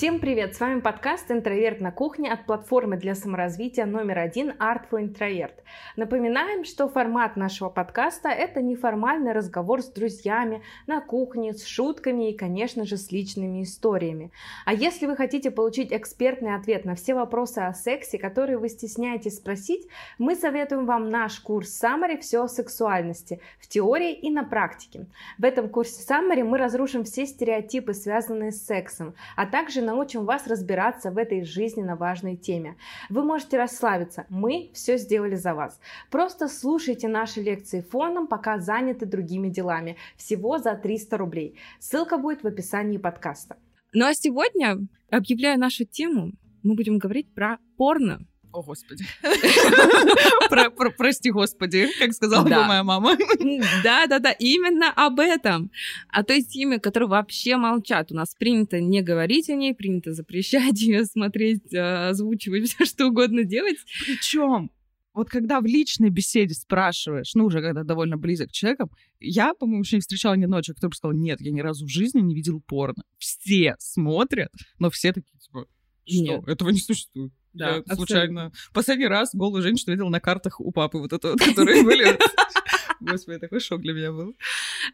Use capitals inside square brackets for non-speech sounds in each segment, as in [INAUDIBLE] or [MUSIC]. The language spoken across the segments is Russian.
Всем привет! С вами подкаст «Интроверт на кухне» от платформы для саморазвития номер один Art for Introvert. Напоминаем, что формат нашего подкаста – это неформальный разговор с друзьями на кухне, с шутками и, конечно же, с личными историями. А если вы хотите получить экспертный ответ на все вопросы о сексе, которые вы стесняетесь спросить, мы советуем вам наш курс Summary «Все о сексуальности» в теории и на практике. В этом курсе Summary мы разрушим все стереотипы, связанные с сексом, а также научим вас разбираться в этой жизненно важной теме. Вы можете расслабиться, мы все сделали за вас. Просто слушайте наши лекции фоном, пока заняты другими делами. Всего за 300 рублей. Ссылка будет в описании подкаста. Ну а сегодня, объявляю нашу тему, мы будем говорить про порно. О, Господи. [LAUGHS] про, про, прости, Господи, как сказала да. бы моя мама. [LAUGHS] Да-да-да, именно об этом. О той теме, которую вообще молчат. У нас принято не говорить о ней, принято запрещать [LAUGHS] ее смотреть, э, озвучивать, все что угодно делать. Причем вот когда в личной беседе спрашиваешь, ну, уже когда довольно близок к человекам, я, по-моему, еще не встречала ни одного человека, который сказал, нет, я ни разу в жизни не видел порно. Все смотрят, но все такие, типа, что? Нет. Этого не существует. Да, я абсолютно. случайно. Последний раз голую женщину видел на картах у папы, вот это вот, которые были. [LAUGHS] Господи, такой шок для меня был.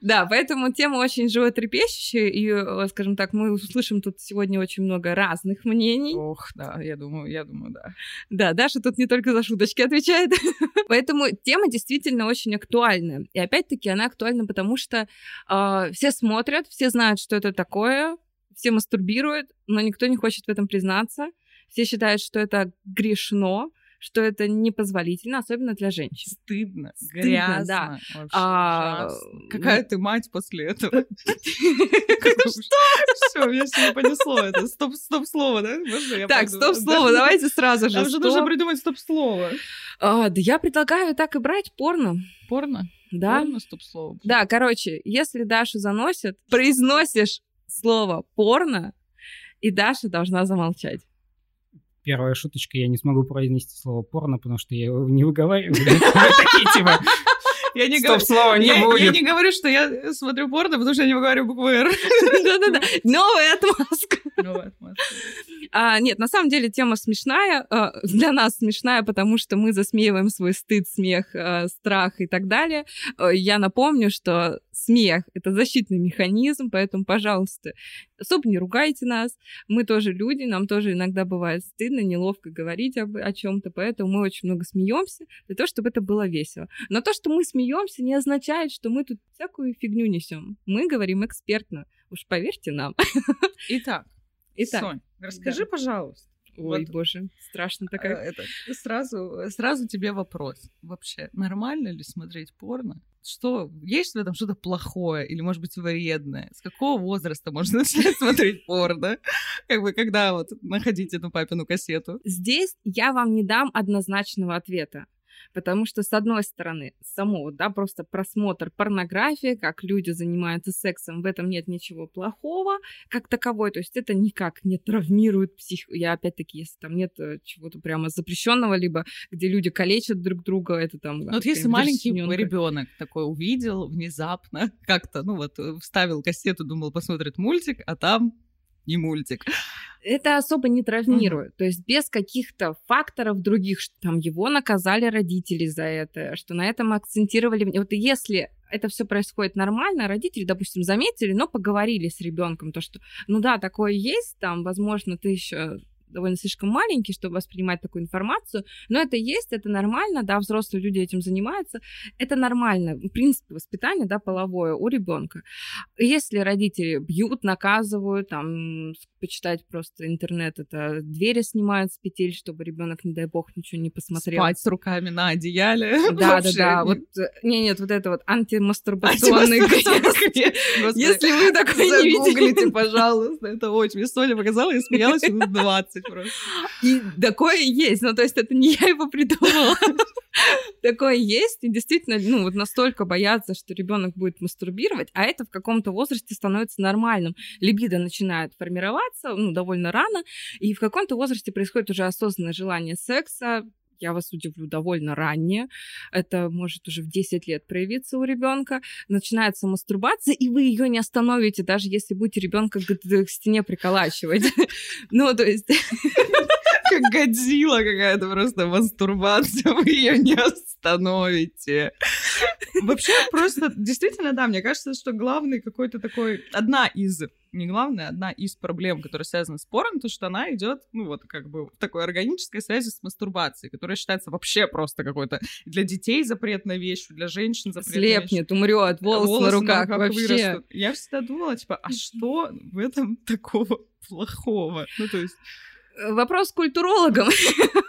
Да, поэтому тема очень животрепещущая, и, э, скажем так, мы услышим тут сегодня очень много разных мнений. Ох, да, я думаю, я думаю, да. Да, Даша тут не только за шуточки отвечает. [LAUGHS] Поэтому тема действительно очень актуальна. И опять-таки она актуальна, потому что э, все смотрят, все знают, что это такое, все мастурбируют, но никто не хочет в этом признаться. Все считают, что это грешно, что это непозволительно, особенно для женщин. Стыдно, Стыдно грязно, да. Вообще а, Какая ты мать после этого? [LAUGHS] Что? Все, меня все понесло это. Стоп-стоп-слово, да? Так, стоп-слово, давайте сразу же. Уже нужно придумать стоп-слово. А, да я предлагаю так и брать порно. Порно? Да. Порно стоп-слово. Да, короче, если Дашу заносит, произносишь слово порно, и Даша должна замолчать первая шуточка, я не смогу произнести слово порно, потому что я его не выговариваю. Такие типа... Я не, Стоп, слова не я, будет. я не говорю, что я смотрю порно, потому что я не говорю букву «Р». Да-да-да. Новая отмазка. Новая отмазка. А, нет, на самом деле тема смешная. А, для нас смешная, потому что мы засмеиваем свой стыд, смех, а, страх и так далее. Я напомню, что смех — это защитный механизм, поэтому, пожалуйста, особо не ругайте нас. Мы тоже люди, нам тоже иногда бывает стыдно, неловко говорить об, о чем-то, поэтому мы очень много смеемся для того, чтобы это было весело. Но то, что мы смеемся, не означает, что мы тут всякую фигню несем. Мы говорим экспертно. Уж поверьте нам. Итак, Итак, Сонь, расскажи, да. пожалуйста. Ой, вот, боже, страшно такая. А, это, сразу, сразу тебе вопрос. Вообще, нормально ли смотреть порно? Что, есть в этом что-то плохое или, может быть, вредное? С какого возраста можно [LAUGHS] начать смотреть порно? Как бы, когда вот находить эту папину кассету? Здесь я вам не дам однозначного ответа. Потому что, с одной стороны, само, да, просто просмотр порнографии, как люди занимаются сексом, в этом нет ничего плохого, как таковой, то есть это никак не травмирует псих. Я опять-таки, если там нет э, чего-то прямо запрещенного, либо где люди калечат друг друга, это там... Ну, вот если маленький ребенок такой увидел внезапно, [LAUGHS] как-то, ну вот, э, вставил кассету, думал, посмотрит мультик, а там не мультик. Это особо не травмирует. Mm-hmm. То есть без каких-то факторов других, что там его наказали родители за это, что на этом акцентировали. Вот если это все происходит нормально, родители, допустим, заметили, но поговорили с ребенком, то что, ну да, такое есть, там, возможно, ты еще довольно слишком маленький, чтобы воспринимать такую информацию, но это есть, это нормально, да, взрослые люди этим занимаются, это нормально, в принципе, воспитание, да, половое у ребенка. Если родители бьют, наказывают, там, почитать просто интернет, это двери снимают с петель, чтобы ребенок, не дай бог, ничего не посмотрел. Спать с руками на одеяле. Да, да, да, вот, не, нет, вот это вот антимастурбационный Если вы такой не видите. пожалуйста, это очень. Мне Соня показала, я смеялась минут 20 просто. И такое есть, ну то есть это не я его придумала. [LAUGHS] Такое есть, и действительно, ну вот настолько боятся, что ребенок будет мастурбировать, а это в каком-то возрасте становится нормальным. Либидо начинает формироваться, ну, довольно рано, и в каком-то возрасте происходит уже осознанное желание секса, я вас удивлю, довольно раннее. Это может уже в 10 лет проявиться у ребенка. Начинается мастурбация, и вы ее не остановите, даже если будете ребенка к стене приколачивать. [LAUGHS] Ну, то есть... [LAUGHS] Как Годзилла какая-то просто мастурбация, вы ее не остановите. Вообще, просто действительно, да, мне кажется, что главный какой-то такой... Одна из не главная, одна из проблем, которая связана с порно, то, что она идет, ну, вот, как бы, в такой органической связи с мастурбацией, которая считается вообще просто какой-то для детей запретной вещью, для женщин запретной Слепнет, умрет, волосы, волосы на руках, на руках вообще. Вырастут. Я всегда думала, типа, а что в этом [LAUGHS] такого плохого? Ну, то есть... Э, вопрос к культурологам. [LAUGHS]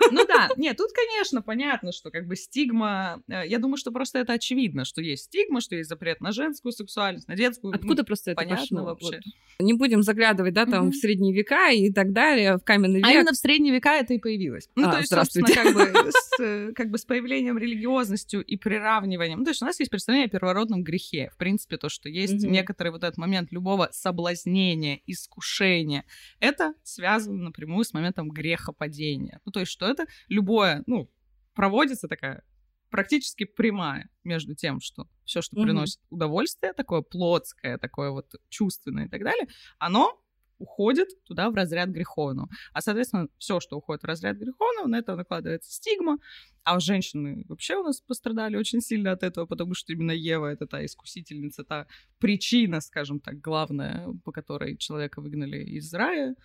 Ну да, нет, тут, конечно, понятно, что как бы стигма... Э, я думаю, что просто это очевидно, что есть стигма, что есть запрет на женскую сексуальность, на детскую. Откуда ну, просто это понятно пошло? вообще? Вот. Не будем заглядывать, да, там, угу. в средние века и так далее, в каменный а век. А именно в средние века это и появилось. Ну, а, то есть, собственно, как бы, [LAUGHS] с, э, как бы с появлением религиозностью и приравниванием. Ну, то есть у нас есть представление о первородном грехе. В принципе, то, что есть угу. некоторый вот этот момент любого соблазнения, искушения. Это связано напрямую с моментом грехопадения. Ну, то есть, что это любое, ну, проводится такая практически прямая между тем, что все, что mm-hmm. приносит удовольствие, такое плотское, такое вот чувственное и так далее, оно уходит туда в разряд греховного. А, соответственно, все, что уходит в разряд греховного, на это накладывается стигма. А женщины вообще у нас пострадали очень сильно от этого, потому что именно Ева — это та искусительница, та причина, скажем так, главная, по которой человека выгнали из рая.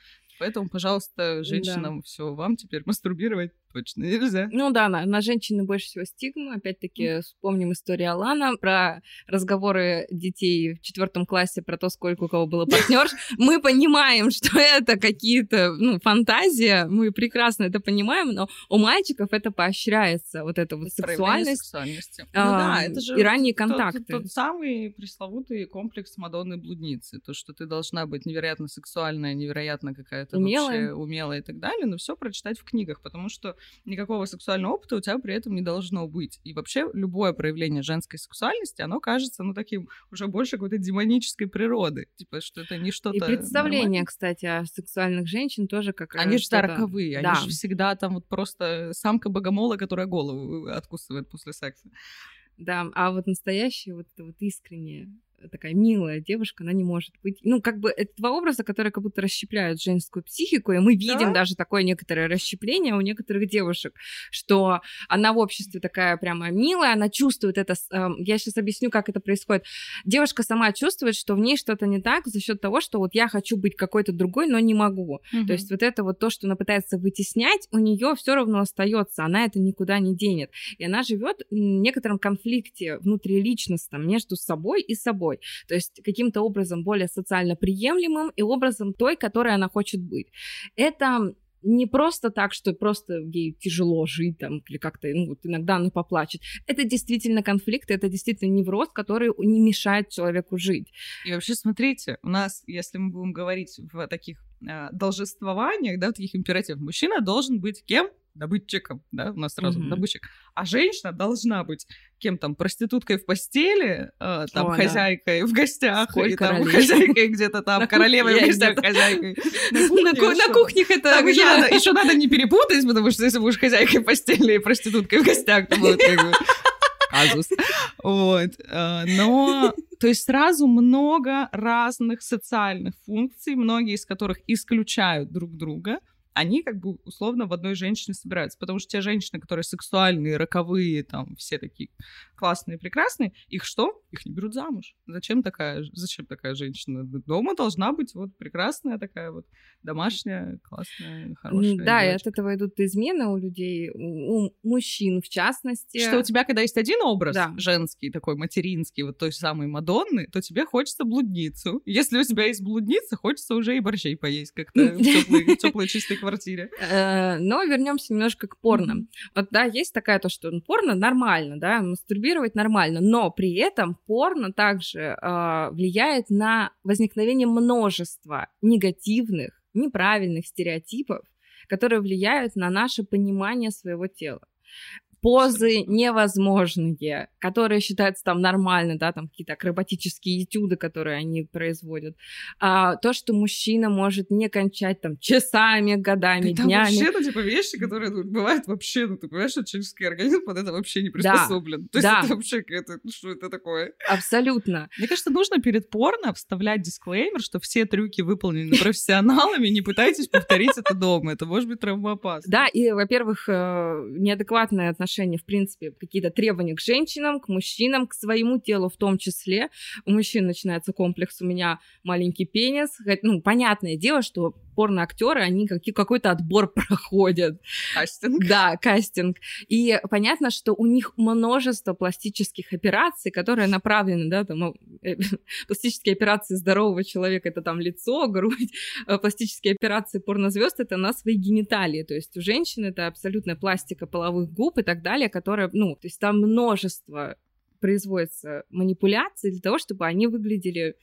Поэтому, пожалуйста, женщинам да. все, вам теперь мастурбировать точно нельзя. Ну да, на, на женщины больше всего стигма. Опять-таки, mm. вспомним историю Алана про разговоры детей в четвертом классе про то, сколько у кого было партнер. [LAUGHS] Мы понимаем, что это какие-то, ну, фантазии, мы прекрасно это понимаем, но у мальчиков это поощряется, вот эта вот сексуальность. А, ну да, это же и ранние контакты. Тот, тот самый пресловутый комплекс Мадонны-блудницы. То, что ты должна быть невероятно сексуальная, невероятно какая-то умелая. вообще умелая и так далее, но все прочитать в книгах, потому что никакого сексуального опыта у тебя при этом не должно быть. И вообще любое проявление женской сексуальности, оно кажется, ну, таким уже больше какой-то демонической природы. Типа, что это не что-то... И представление, нормальное. кстати, о сексуальных женщин тоже как Они же роковые, да. они же всегда там вот просто самка богомола, которая голову откусывает после секса. Да, а вот настоящее, вот это вот искреннее такая милая девушка, она не может быть. Ну, как бы это два образа, которые как будто расщепляют женскую психику, и мы видим да? даже такое некоторое расщепление у некоторых девушек, что она в обществе такая прямо милая, она чувствует это. Эм, я сейчас объясню, как это происходит. Девушка сама чувствует, что в ней что-то не так за счет того, что вот я хочу быть какой-то другой, но не могу. Угу. То есть вот это вот то, что она пытается вытеснять, у нее все равно остается, она это никуда не денет. И она живет в некотором конфликте внутриличностном между собой и собой собой. То есть каким-то образом более социально приемлемым и образом той, которой она хочет быть. Это не просто так, что просто ей тяжело жить там, или как-то, ну, вот иногда она поплачет. Это действительно конфликт, это действительно невроз, который не мешает человеку жить. И вообще, смотрите, у нас, если мы будем говорить в таких э, должествованиях, да, в таких императивах, мужчина должен быть кем? Добытчиком, да, у нас сразу mm-hmm. добытчик, а женщина должна быть кем там, проституткой в постели, э, там, О, хозяйкой да. в гостях, Сколько и там хозяйкой где-то там, королевой в гостях, хозяйкой. На кухнях это... Еще надо не перепутать, потому что если будешь хозяйкой в постели и проституткой в гостях, то будет как бы казус. Вот. Э, но, то есть сразу много разных социальных функций, многие из которых исключают друг друга они как бы условно в одной женщине собираются. Потому что те женщины, которые сексуальные, роковые, там, все такие классные, прекрасные, их что? Их не берут замуж. Зачем такая, зачем такая женщина? Дома должна быть вот прекрасная такая вот домашняя, классная, хорошая Да, девочка. и от этого идут измены у людей, у мужчин в частности. Что у тебя, когда есть один образ да. женский, такой материнский, вот той самой Мадонны, то тебе хочется блудницу. Если у тебя есть блудница, хочется уже и борщей поесть как-то [LAUGHS] в теплой чистой квартире. [LAUGHS] Э, но вернемся немножко к порно. Вот, да, есть такая то, что порно нормально, да, мастурбировать нормально, но при этом порно также а, влияет на возникновение множества негативных, неправильных стереотипов, которые влияют на наше понимание своего тела позы невозможные, которые считаются там нормально, да, там какие-то акробатические этюды, которые они производят. А, то, что мужчина может не кончать там часами, годами, Там днями. вообще, ну, типа, вещи, которые ну, бывают вообще, ну, ты понимаешь, что человеческий организм под это вообще не приспособлен. То есть да. это вообще какая-то, ну, что это такое? Абсолютно. Мне кажется, нужно перед порно вставлять дисклеймер, что все трюки выполнены профессионалами, не пытайтесь повторить это дома, это может быть травмоопасно. Да, и, во-первых, э, неадекватное отношение, в принципе, какие-то требования к женщинам, к мужчинам, к своему телу в том числе. У мужчин начинается комплекс «у меня маленький пенис». Ну, понятное дело, что порно-актеры, они какой-то отбор [LAUGHS] проходят. Кастинг. Да, кастинг. И понятно, что у них множество пластических операций, которые направлены, да, там, ну, э, [LAUGHS] пластические операции здорового человека, это там лицо, [LAUGHS] грудь, э, пластические операции порнозвезд это на свои гениталии. То есть у женщин это абсолютная пластика половых губ и так далее, которая, ну, то есть там множество производится манипуляций для того, чтобы они выглядели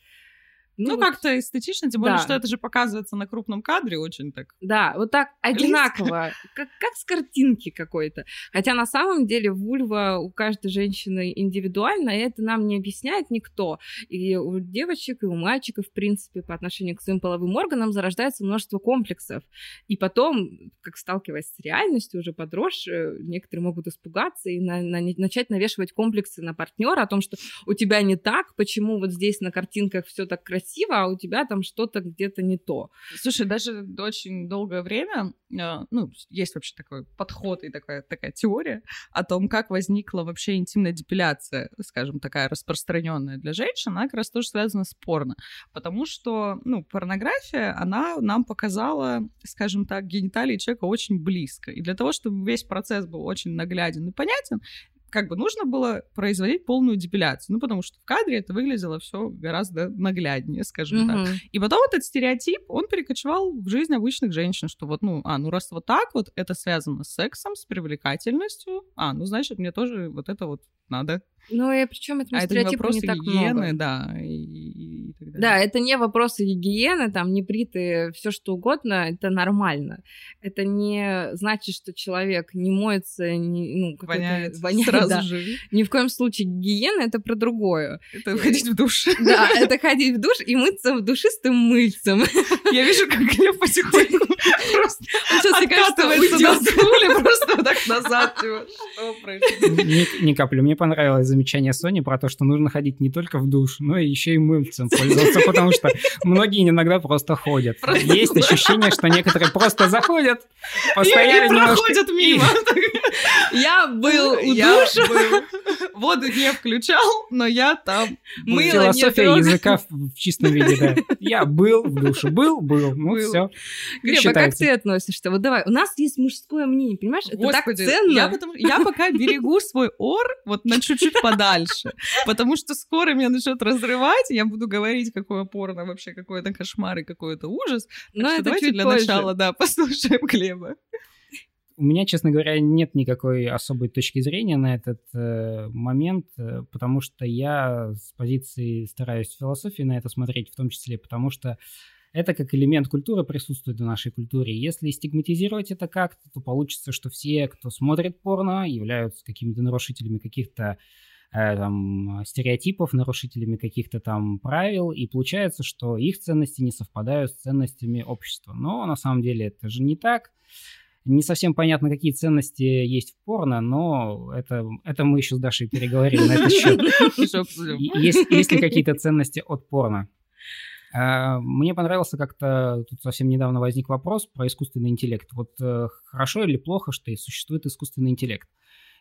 Ну, вот- как-то эстетично, тем более, Да. что это же показывается на крупном кадре очень так. Да, вот так одинаково, как, как с картинки какой-то. Хотя на самом деле вульва у каждой женщины индивидуальна, и это нам не объясняет никто. И у девочек, и у мальчиков, в принципе, по отношению к своим половым органам зарождается множество комплексов. И потом, как сталкиваясь с реальностью, уже подросшие, некоторые могут испугаться и на- на- начать навешивать комплексы на партнера о том, что у тебя не так, почему вот здесь на картинках все так красиво, а у тебя там что-то где-то не то. Слушай, даже очень долгое время, э, ну, есть вообще такой подход и такая, такая теория о том, как возникла вообще интимная депиляция, скажем, такая распространенная для женщин, она как раз тоже связана с порно. Потому что, ну, порнография, она нам показала, скажем так, гениталии человека очень близко. И для того, чтобы весь процесс был очень нагляден и понятен, как бы нужно было производить полную депиляцию. Ну, потому что в кадре это выглядело все гораздо нагляднее, скажем так. Мгм. И потом этот стереотип, он перекочевал в жизнь обычных женщин, что вот, ну, а, ну раз вот так вот, это связано с сексом, с привлекательностью, а, ну, значит, мне тоже вот это вот надо. Ну и причем а это не стереотипу вопрос не так гигиены, много. да, и, Да, это не вопросы гигиены, там, не бритые, все что угодно, это нормально. Это не значит, что человек не моется, не, ну, Воняет, воняет, сразу да. же. Ни в коем случае гигиена это про другое. Это ходить в душ. Да, это ходить в душ и мыться душистым мыльцем. Я вижу, как Глеб потихоньку просто Сейчас, мне кажется, откатывается на стуле просто так назад. типа, Что происходит? Ни, ни капли. Мне понравилось замечание Сони про то, что нужно ходить не только в душ, но и еще и мыльцем пользоваться, потому что многие иногда просто ходят. Просто Есть да. ощущение, что некоторые просто заходят, постояли и немножко проходят и- мимо. Я был у Я душа. был. Воду не включал, но я там. Мыло не Философия трогай. языка в, в чистом виде, да. Я был в душе, был, был, ну Был. все. Глеб, а как ты относишься? Вот давай, у нас есть мужское мнение, понимаешь? Это так Господи, ценно. Я, потому- я пока берегу свой ор вот на чуть-чуть подальше, потому что скоро меня начнет разрывать, и я буду говорить, какое порно вообще, какой это кошмар и какой это ужас. Так Но это давайте чуть для начала, да, [LAUGHS] послушаем Глеба. У меня, честно говоря, нет никакой особой точки зрения на этот э, момент, э, потому что я с позиции стараюсь философии на это смотреть, в том числе потому что это как элемент культуры присутствует в нашей культуре. Если стигматизировать это как-то, то получится, что все, кто смотрит порно, являются какими-то нарушителями каких-то э, там, стереотипов, нарушителями каких-то там правил, и получается, что их ценности не совпадают с ценностями общества. Но на самом деле это же не так. Не совсем понятно, какие ценности есть в порно, но это, это мы еще с Дашей переговорим на этот счет. [LAUGHS] Есть ли какие-то ценности от порно? А, Мне понравился как-то, тут совсем недавно возник вопрос про искусственный интеллект. Вот э, хорошо или плохо, что существует искусственный интеллект?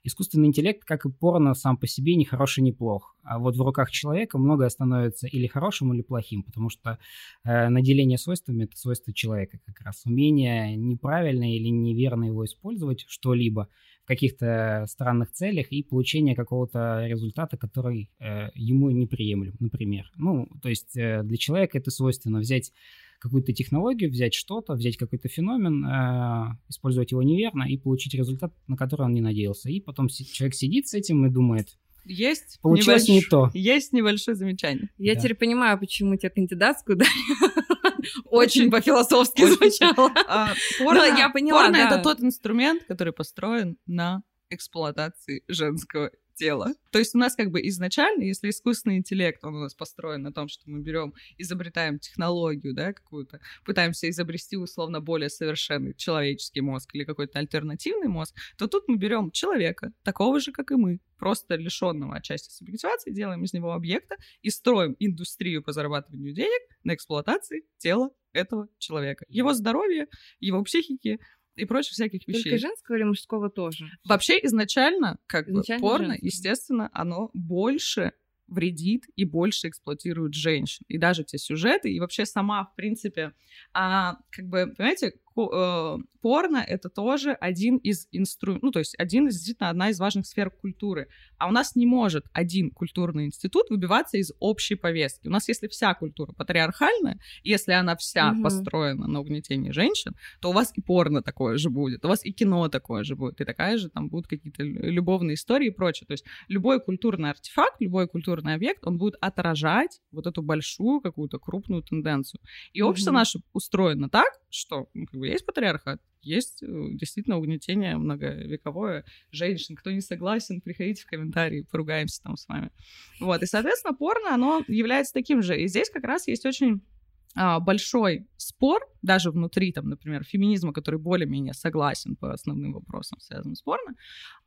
Искусственный интеллект, как и порно, сам по себе не хороший, не плох. А вот в руках человека многое становится или хорошим, или плохим, потому что э, наделение свойствами – это свойство человека как раз. Умение неправильно или неверно его использовать что-либо каких-то странных целях и получение какого-то результата, который э, ему неприемлем, например. Ну, то есть э, для человека это свойственно взять какую-то технологию, взять что-то, взять какой-то феномен, э, использовать его неверно и получить результат, на который он не надеялся. И потом человек сидит с этим и думает, Есть Получилось не небольш- то. Есть небольшое замечание. Я Да. теперь понимаю, почему тебе кандидатскую дали. [LAUGHS] Очень по-философски звучало. [LAUGHS] А, порно, я поняла, порно да. это тот инструмент, который построен на эксплуатации женского тела. То есть у нас как бы изначально, если искусственный интеллект, он у нас построен на том, что мы берем, изобретаем технологию, да, какую-то, пытаемся изобрести условно более совершенный человеческий мозг или какой-то альтернативный мозг, то тут мы берем человека, такого же, как и мы, просто лишенного отчасти субъективации, делаем из него объекта и строим индустрию по зарабатыванию денег на эксплуатации тела этого человека. Его здоровье, его психики, и прочих всяких вещей. Только женского или мужского тоже? Вообще изначально, как Изначально бы, порно, женского. естественно, оно больше вредит и больше эксплуатирует женщин. И даже те сюжеты, и вообще сама, в принципе, а, как бы, понимаете, порно — это тоже один из инструментов, ну, то есть один из, действительно, одна из важных сфер культуры. А у нас не может один культурный институт выбиваться из общей повестки. У нас, если вся культура патриархальная, если она вся Мгм. построена на угнетении женщин, то у вас и порно такое же будет, у вас и кино такое же будет, и такая же там будут какие-то лю- любовные истории и прочее. То есть любой культурный артефакт, любой культурный объект, он будет отражать вот эту большую какую-то крупную тенденцию. И общество Мгм. наше устроено так, что ну, как бы есть патриархат, есть э, действительно угнетение многовековое женщин. Кто не согласен, приходите в комментарии, поругаемся там с вами. Вот, и, соответственно, порно, оно является таким же. И здесь как раз есть очень а, большой спор, даже внутри, там, например, феминизма, который более-менее согласен по основным вопросам, связанным с порно,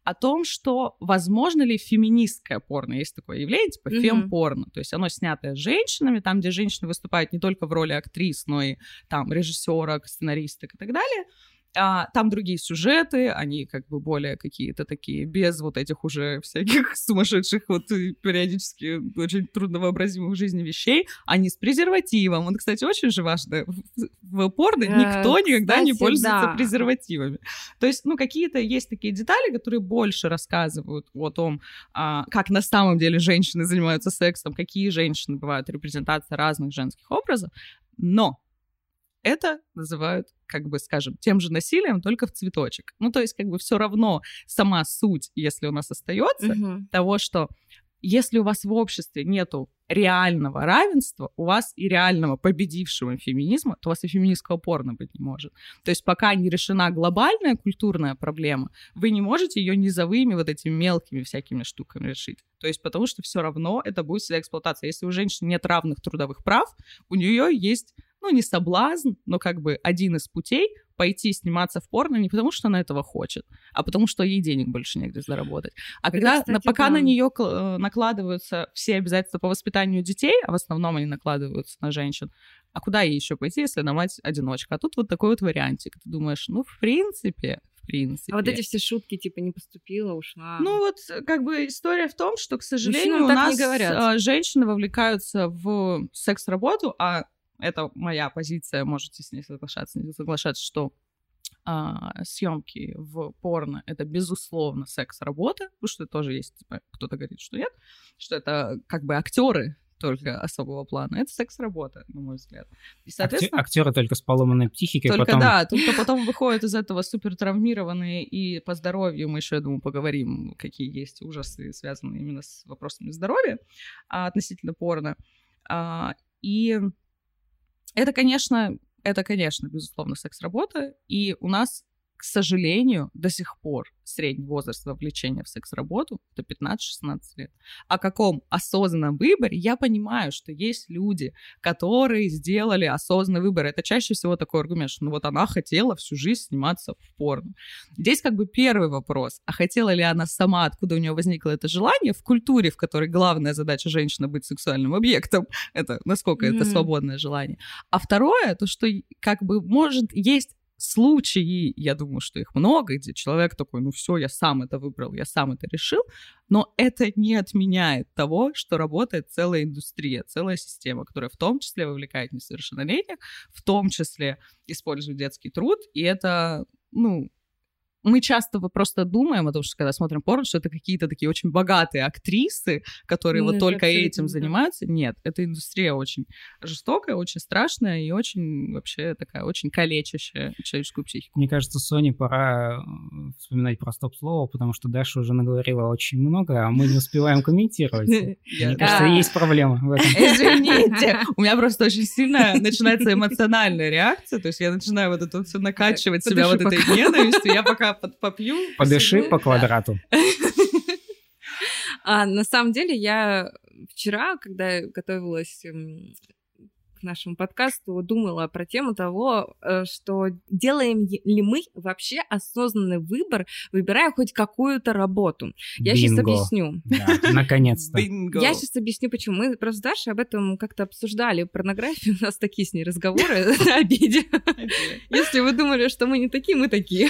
о том, что возможно ли феминистское порно. Есть такое явление, типа фемпорно. То есть оно снятое женщинами, там, где женщины выступают не только в роли актрис, но и там режиссерок, сценаристок и так далее. А, там другие сюжеты, они как бы более какие-то такие, без вот этих уже всяких [LAUGHS] сумасшедших, вот и периодически очень трудновообразимых в жизни вещей, они с презервативом. Вот, кстати, очень же важно, в, в порно Э, никто никогда не пользуется да. презервативами. То есть, ну, какие-то есть такие детали, которые больше рассказывают о том, а, как на самом деле женщины занимаются сексом, какие женщины бывают, репрезентация разных женских образов, но это называют, как бы, скажем, тем же насилием, только в цветочек. Ну, то есть, как бы, все равно сама суть, если у нас остается, Мгм. того, что если у вас в обществе нету реального равенства, у вас и реального победившего феминизма, то у вас и феминистского порно быть не может. То есть пока не решена глобальная культурная проблема, вы не можете ее низовыми вот этими мелкими всякими штуками решить. То есть потому что все равно это будет всегда эксплуатация. Если у женщины нет равных трудовых прав, у нее есть, ну, не соблазн, но как бы один из путей пойти сниматься в порно не потому, что она этого хочет, а потому что ей денег больше негде заработать. А когда, кстати, пока да. на нее накладываются все обязательства по воспитанию детей, а в основном они накладываются на женщин, а куда ей еще пойти, если она мать-одиночка? А тут вот такой вот вариантик. Ты думаешь, ну, в принципе, в принципе. А вот эти все шутки, типа, не поступила, ушла. Ну вот, э, как бы история в том, что, к сожалению, у так не нас говорят. а, женщины вовлекаются в секс-работу, а это моя позиция, можете с ней соглашаться, не соглашаться, что а, съемки в порно это безусловно секс-работа, потому что тоже есть, типа, кто-то говорит, что нет, что это как бы актеры только особого плана. Это секс-работа, на мой взгляд. И, соответственно, Актеры только с поломанной психикой, только потом да, только потом выходят из этого супер травмированные, и по здоровью мы еще, я думаю, поговорим, какие есть ужасы, связанные именно с вопросами здоровья а, относительно порно. А, и это, конечно, это, конечно, безусловно, секс-работа, и у нас, к сожалению, до сих пор средний возраст вовлечения в секс-работу — это 15-16 лет. О каком осознанном выборе я понимаю, что есть люди, которые сделали осознанный выбор. Это чаще всего такой аргумент, что ну вот она хотела всю жизнь сниматься в порно. Здесь как бы первый вопрос, а хотела ли она сама, откуда у нее возникло это желание в культуре, в которой главная задача женщины быть сексуальным объектом, это насколько это Мгм. свободное желание. А второе, то, что как бы может есть случаи, я думаю, что их много, где человек такой, ну все, я сам это выбрал, я сам это решил, но это не отменяет того, что работает целая индустрия, целая система, которая в том числе вовлекает несовершеннолетних, в том числе использует детский труд, и это, ну, мы часто просто думаем о том, что когда смотрим порно, что это какие-то такие очень богатые актрисы, которые Ну, вот только этим занимаются. Нет, эта индустрия очень жестокая, очень страшная и очень вообще такая очень калечащая человеческую психику. Мне кажется, Соне пора э, вспоминать про стоп-слово, потому что Даша уже наговорила очень много, а мы не успеваем [LAUGHS] комментировать. Мне кажется, есть проблема в этом. Извините, [LAUGHS] у меня просто очень сильно начинается эмоциональная реакция, то есть я начинаю вот это все накачивать себя вот этой ненавистью, я пока под- попью. Подыши по квадрату. [LAUGHS] А на самом деле я вчера, когда готовилась м, к нашему подкасту, думала про тему того, э, что делаем ли мы вообще осознанный выбор, выбирая хоть какую-то работу. Я сейчас Бинго. объясню. Да, наконец-то. [LAUGHS] Бинго. Я сейчас объясню, почему. Мы просто с Дашей об этом как-то обсуждали. Порнографию. [LAUGHS] У нас такие с ней разговоры на обеде. Если вы думали, что мы не такие, мы такие.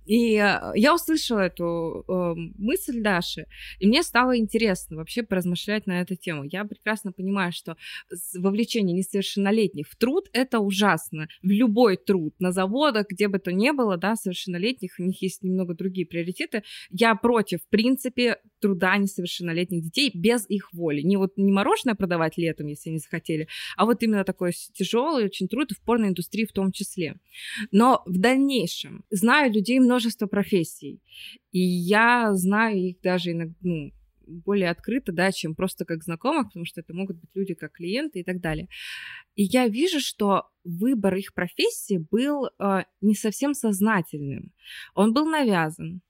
И э, я услышала эту э, мысль Даши, и мне стало интересно вообще поразмышлять на эту тему. Я прекрасно понимаю, что вовлечение несовершеннолетних в труд — это ужасно. В любой труд, на заводах, где бы то ни было, да, совершеннолетних, у них есть немного другие приоритеты. Я против, в принципе, труда несовершеннолетних детей без их воли. Не вот не мороженое продавать летом, если они захотели, а вот именно такой тяжелый очень труд в порноиндустрии в том числе. Но в дальнейшем знаю людей множество профессий, и я знаю их даже иногда, ну, более открыто, да, чем просто как знакомых, потому что это могут быть люди как клиенты и так далее. И я вижу, что выбор их профессии был э, не совсем сознательным. Он был навязан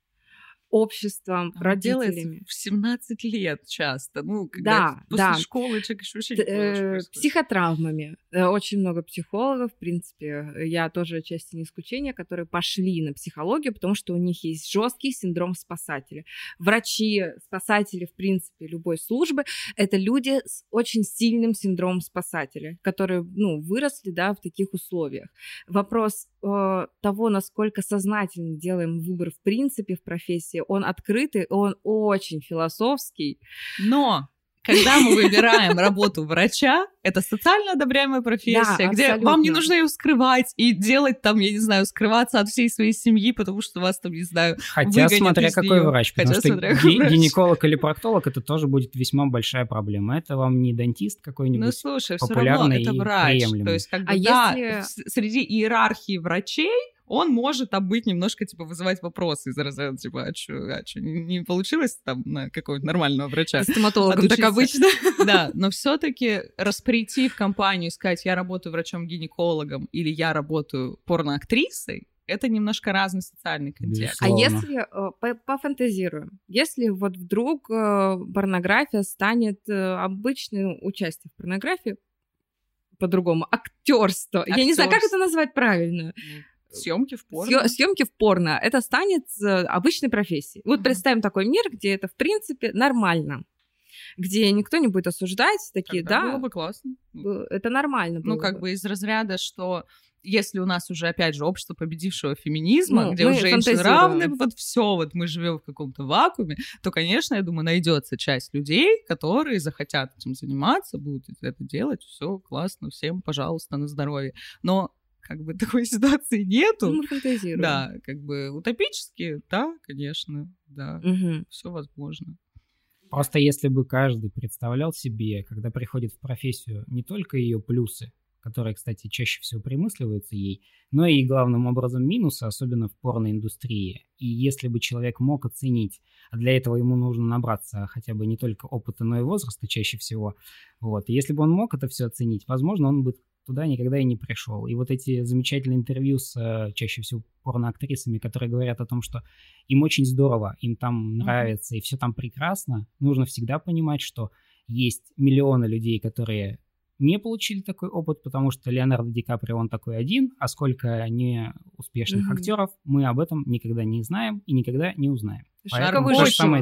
обществом, делается родителями. в 17 лет часто. Ну, когда Да, после да. школы человек еще вообще не э, психотравмами. Э, Очень много психологов, в принципе, я тоже отчасти не исключение, которые пошли на психологию, потому что у них есть жесткий синдром спасателя. Врачи, спасатели, в принципе, любой службы, это люди с очень сильным синдромом спасателя, которые, ну, выросли, да, в таких условиях. Вопрос э, того, насколько сознательно делаем выбор в принципе в профессии, он открытый, он очень философский. Но когда мы выбираем работу врача, это социально одобряемая профессия, Да, где вам не абсолютно. нужно ее скрывать и делать там, я не знаю, скрываться от всей своей семьи, потому что вас там, не знаю, Хотя смотря из какой неё. врач, потому Хотя что ге- врач. гинеколог или проктолог это тоже будет весьма большая проблема. Это вам не дантист какой-нибудь. ну слушай, все равно популярный это и врач. приемлемый. То есть, как бы, А да, если- среди иерархии врачей он может там быть немножко, типа, вызывать вопросы из разряда, типа, а что, а чё, не, не получилось там на какого-то нормального врача? Стоматологом так обычно. [LAUGHS] Да, но все-таки расприйти в компанию и сказать, я работаю врачом-гинекологом или я работаю порноактрисой, это немножко разный социальный контекст. А Безусловно. если э, по- пофантазируем, если вот вдруг э, порнография станет э, обычным ну, участие в порнографии, по-другому, актерство. Я не знаю, как это Актерство. назвать правильно. Съемки в порно. Съемки в порно. Это станет э, обычной профессией. Вот Мгм. представим такой мир, где это, в принципе, нормально. Где никто не будет осуждать, такие, Тогда да, было бы классно. э, это нормально Ну, было как бы из разряда, что если у нас уже, опять же, общество победившего феминизма, Ну, где мы у женщин фантазируем. равны, вот все, вот мы живем в каком-то вакууме, то, конечно, я думаю, найдется часть людей, которые захотят этим заниматься, будут это делать, все классно, всем, пожалуйста, на здоровье. Но как бы [LAUGHS] такой ситуации нету. Ну, мы фантазируем. Да, как бы утопически, да, конечно, да, Мгм. все возможно. Просто если бы каждый представлял себе, когда приходит в профессию, не только ее плюсы, которые, кстати, чаще всего примысливаются ей, но и главным образом минусы, особенно в порноиндустрии. И если бы человек мог оценить, а для этого ему нужно набраться хотя бы не только опыта, но и возраста чаще всего, вот, и если бы он мог это все оценить, возможно, он бы туда никогда и не пришел. И вот эти замечательные интервью с э, чаще всего порноактрисами, которые говорят о том, что им очень здорово, им там нравится, и все там прекрасно, нужно всегда понимать, что есть миллионы людей, которые не получили такой опыт, потому что Леонардо Ди Каприо, он такой один, а сколько неуспешных Мгм. актеров, мы об этом никогда не знаем и никогда не узнаем.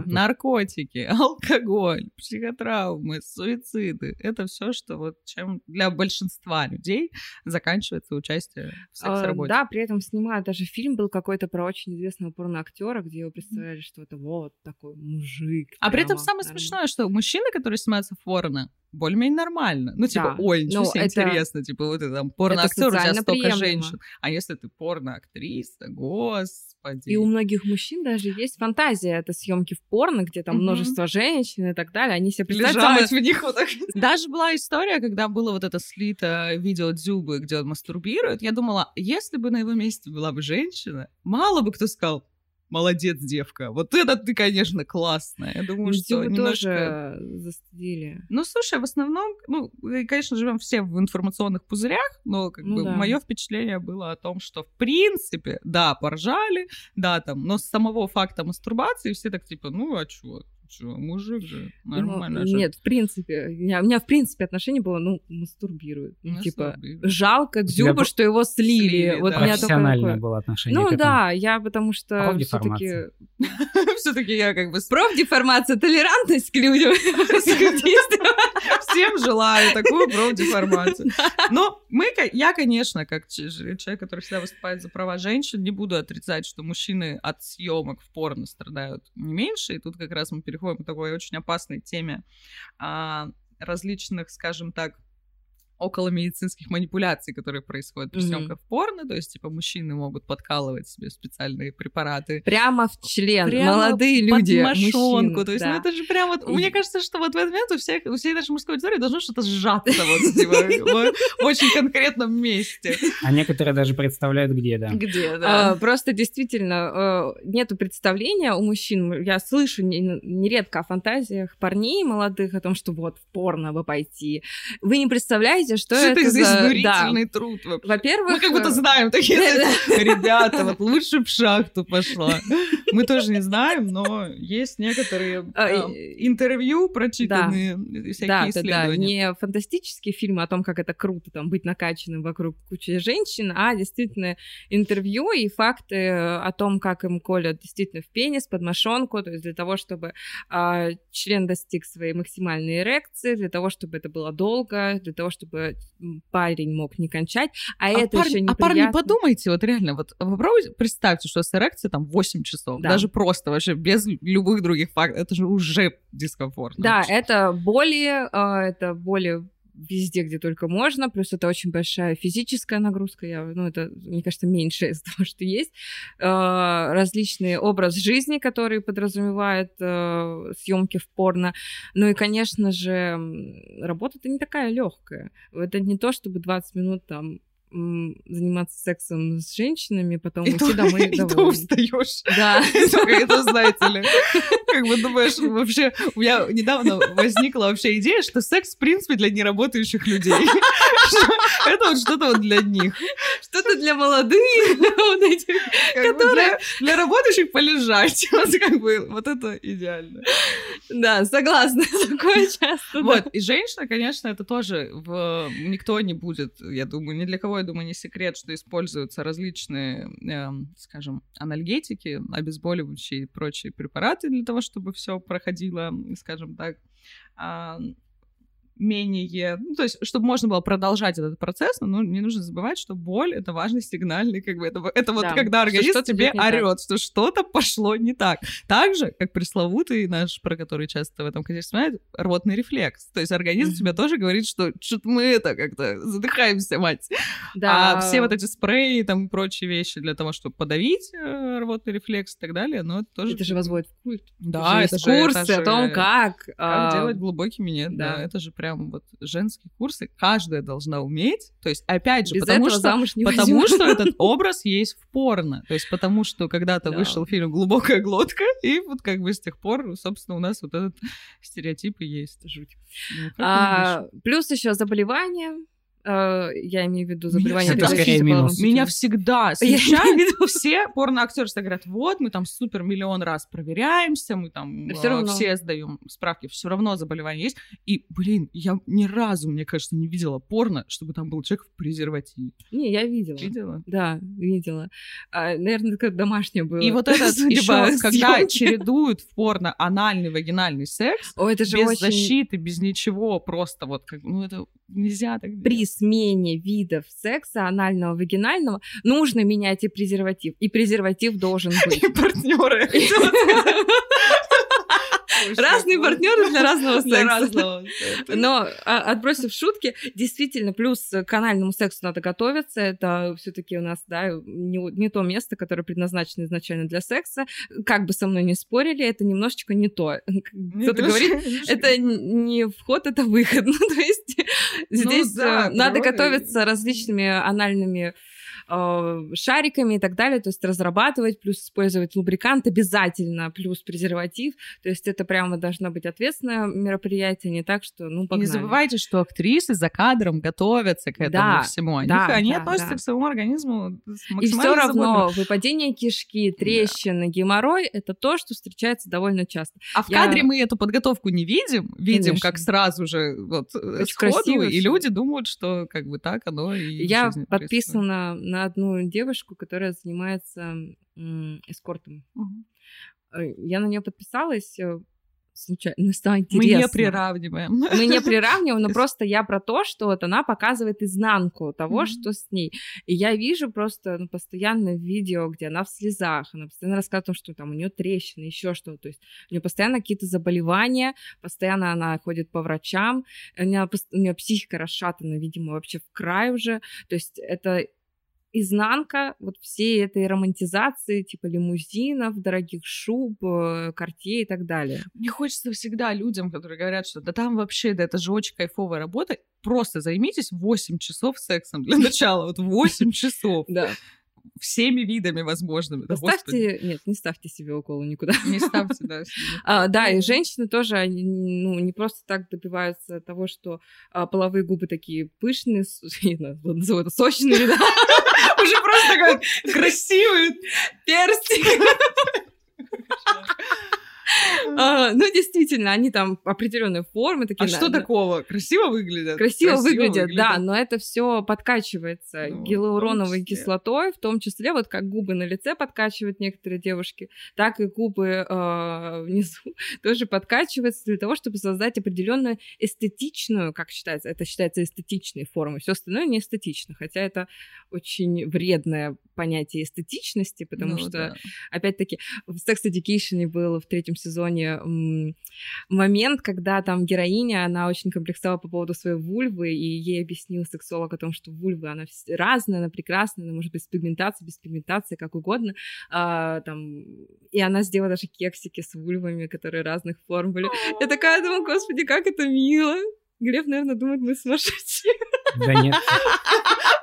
Тут. наркотики, [LAUGHS] алкоголь, психотравмы, суициды. Это все, что вот чем для большинства людей заканчивается участие в А, секс-работе. Да, при этом снимают даже фильм был какой-то про очень известного порноактера, где его представляли, что это вот такой мужик. А при этом самое смешное, что мужчины, которые снимаются в порно, более-менее нормально. Ну, типа, Да. ой, ничего Ну, себе это- интересно, типа, вот ты там порноактер, у тебя столько приемлемо. женщин. А если ты порноактриса, господи. И у многих мужчин даже есть фантазия это съемки в порно, где там множество женщин и так далее. Они себе представляют в них вот так. [LAUGHS] Даже была история, когда было вот это слито видео Дзюбы, где он мастурбирует. Я думала, если бы на его месте была бы женщина, мало бы кто сказал, молодец, девка. Вот это ты, конечно, классная. Я думаю, что Зубы немножко... тоже застыдили. Ну, слушай, в основном, ну, конечно, живем все в информационных пузырях, но как Ну бы да. мое впечатление было о том, что в принципе, да, поржали, да, там, но с самого факта мастурбации все так типа, ну, а чё? Чё, мужик же, нормально Ну, же. Нет, в принципе, у меня, у меня в принципе отношение было, ну, мастурбирует. Ну, типа, жалко про- что его слили. Слили, вот да. у меня Профессиональное такое. было отношение Ну к этому. да, я потому что все-таки [LAUGHS] Все-таки я как бы профдеформация, толерантность к людям. [LAUGHS] всем желаю такую профдеформацию. [LAUGHS] Но мы, ко- я, конечно, как человек, который всегда выступает за права женщин, не буду отрицать, что мужчины от съемок в порно страдают не меньше. И тут как раз мы переходим к такой очень опасной теме а, различных, скажем так, около медицинских манипуляций, которые происходят при Мгм. съемках в порно. То есть, типа, мужчины могут подкалывать себе специальные препараты Прямо в член. Прямо Молодые под люди, мошонку. То есть, да. ну это же прям вот... И- Мне кажется, что вот в этот момент у, всех, у всей нашей мужской аудитории должно что-то сжаться вот [LAUGHS] типа, в очень конкретном месте. А некоторые даже представляют, где, да. Где, А, Просто действительно э, нету представления у мужчин. Я слышу не- нередко о фантазиях парней молодых о том, что вот в порно бы пойти. Вы не представляете, что, Что это это за. Да. труд вообще? Во-первых, Мы как будто э, знаем такие, ребята, вот лучше в шахту пошла. Мы тоже не знаем, но есть некоторые А, интервью прочитанные, всякие да, да, исследования. не фантастические фильмы о том, как это круто там быть накачанным вокруг кучи женщин, а действительно интервью и факты э, о том, как им колят действительно в пенис, под мошонку, то есть для того, чтобы а, член достиг своей максимальной эрекции, для того, чтобы это было долго, для того, чтобы парень мог не кончать, а, А, это парни, еще а парни, неприятно. подумайте, вот реально, вот попробуйте, представьте, что с эрекцией там 8 часов, Да. даже просто вообще без любых других фактов, это же уже дискомфортно. Да, вообще. это боли, а, это боли везде, где только можно, плюс это очень большая физическая нагрузка, я, ну, это, мне кажется, меньше из [LAUGHS] того, что есть. А, Различный образ жизни, который подразумевает съемки в порно. Ну и, конечно же, работа-то не такая легкая. Это не то, чтобы 20 минут там заниматься сексом с женщинами, потом И уйти то, домой [LAUGHS] и то довольным. устаешь. Да. [LAUGHS] Это, знаете ли, [LAUGHS] как бы думаешь, вообще, у меня недавно возникла вообще идея, что секс, в принципе, для неработающих людей. Это вот что-то вот для них. Что-то для молодых, вот этих Как бы Для работающих полежать. Вот как бы, вот это идеально. Да, согласна. Такое часто. Вот, и женщина, конечно, это тоже никто не будет, я думаю, ни для кого, я думаю, не секрет, что используются различные, эм, скажем, анальгетики, обезболивающие и прочие препараты для того, чтобы все проходило, скажем так, менее, ну, то есть, чтобы можно было продолжать этот процесс, но ну, не нужно забывать, что боль — это важный сигнальный, как бы, это, это вот Да, когда что организм что-то тебе так. орет, что что-то пошло не так. Так же, как пресловутый наш, про который часто в этом контексте вспоминают, рвотный рефлекс. То есть организм Мгм. тебе тоже говорит, что что-то мы это как-то задыхаемся, мать. Да. А все вот эти спреи и там прочие вещи для того, чтобы подавить э, рвотный рефлекс и так далее, но это тоже... Это же возводит в культ. Да, есть это же- курсы это о том, же- как... Как а, делать глубокий минет, да. да. Это же прям вот женские курсы. Каждая должна уметь. То есть, опять же, Без потому что... замуж не Потому что этот образ есть в порно. То есть потому что когда-то Да. вышел фильм «Глубокая глотка», и вот как бы с тех пор, собственно, у нас вот этот стереотип и есть. Жуть. Ну, А, плюс еще заболевания. А, я имею в виду заболевания, всегда- передающиеся скорее половым минус. Меня всегда Я имею в смущает, виду- все порноактеры всегда говорят, вот, мы там супер миллион раз проверяемся, мы там Да э, равно. все сдаем справки, все равно заболевание есть. И, блин, я ни разу, мне кажется, не видела порно, чтобы там был человек в презервативе. Не, я видела. Видела? Да, видела. А, наверное, как домашнее было. И вот это [LAUGHS] еще, когда чередуют в порно анальный вагинальный секс, О, это же без очень... защиты, без ничего, просто вот как, ну это нельзя так делать. Смене видов секса, анального, вагинального, нужно менять и презерватив. И презерватив должен [LAUGHS] быть. [LAUGHS] И партнеры. Разные партнеры для разного Для секса. разного. [LAUGHS] Но а, отбросив шутки, действительно, плюс к анальному сексу надо готовиться. Это все-таки у нас, да, не, не то место, которое предназначено изначально для секса. Как бы со мной не спорили, это немножечко не то. Кто-то говорит, это не вход, это выход. Ну, то есть здесь да, э, надо готовиться различными анальными э, шариками и так далее, то есть разрабатывать, плюс использовать лубрикант обязательно, плюс презерватив, то есть это прямо должно быть ответственное мероприятие, не так, что, ну, погнали. Не забывайте, что актрисы за кадром готовятся к этому Да, всему. Они, да, они да, относятся да. к своему организму с И максимально все равно заботливо. выпадение кишки, трещины, геморрой — это то, что встречается довольно часто. А в Я- кадре мы эту подготовку не видим, видим, Конечно. как сразу же вот э, Очень сходу, красиво и всё. люди думают, что как бы так оно и Я подписана на одну девушку, которая занимается эскортом. Э, Я на нее подписалась э, случайно, ну, стало Мы интересно. не приравниваем. Мы не приравниваем, но просто я про то, что вот она показывает изнанку того, Мгм. что с ней. И я вижу просто ну, постоянно видео, где она в слезах, она постоянно рассказывает, о том, что там у нее трещины, еще что-то. То есть у нее постоянно какие-то заболевания, постоянно она ходит по врачам, у нее, у нее психика расшатана, видимо, вообще в край уже. То есть это изнанка вот всей этой романтизации, типа лимузинов, дорогих шуб, э, картей и так далее. Мне хочется всегда людям, которые говорят, что да там вообще, да это же очень кайфовая работа, просто займитесь 8 часов сексом для начала, вот 8 часов, Да. всеми видами возможными. Да, господи, Ставьте, нет, не ставьте себе уколы никуда. не ставьте, да. А, да, и женщины тоже, они, ну, не просто так добиваются того, что а, половые губы такие пышные, с- [LAUGHS] я назову это сочные, да, такой красивый. перстик. [LAUGHS] А, Ну, действительно, они там определенной формы такие. А что такого? Красиво выглядят? Красиво, выглядят, да, но это все подкачивается Ну, гиалуроновой кислотой, в том числе вот как губы на лице подкачивают некоторые девушки, так и губы э, внизу [LAUGHS] тоже подкачиваются для того, чтобы создать определенную эстетичную, как считается, это считается эстетичной формой, все остальное не эстетично, хотя это очень вредное понятие эстетичности, потому Ну что опять-таки, в Sex Education был в третьем сезоне момент, когда там героиня, она очень комплексовала по поводу своей вульвы, и ей объяснил сексолог о том, что вульва, она разная, она прекрасная, она может быть с пигментацией, без пигментации, как угодно. А, там, и она сделала даже кексики с вульвами, которые разных форм были. Я такая думаю, господи, как это мило. Глеб, наверное, думает, мы сумасшедшие. Да нет,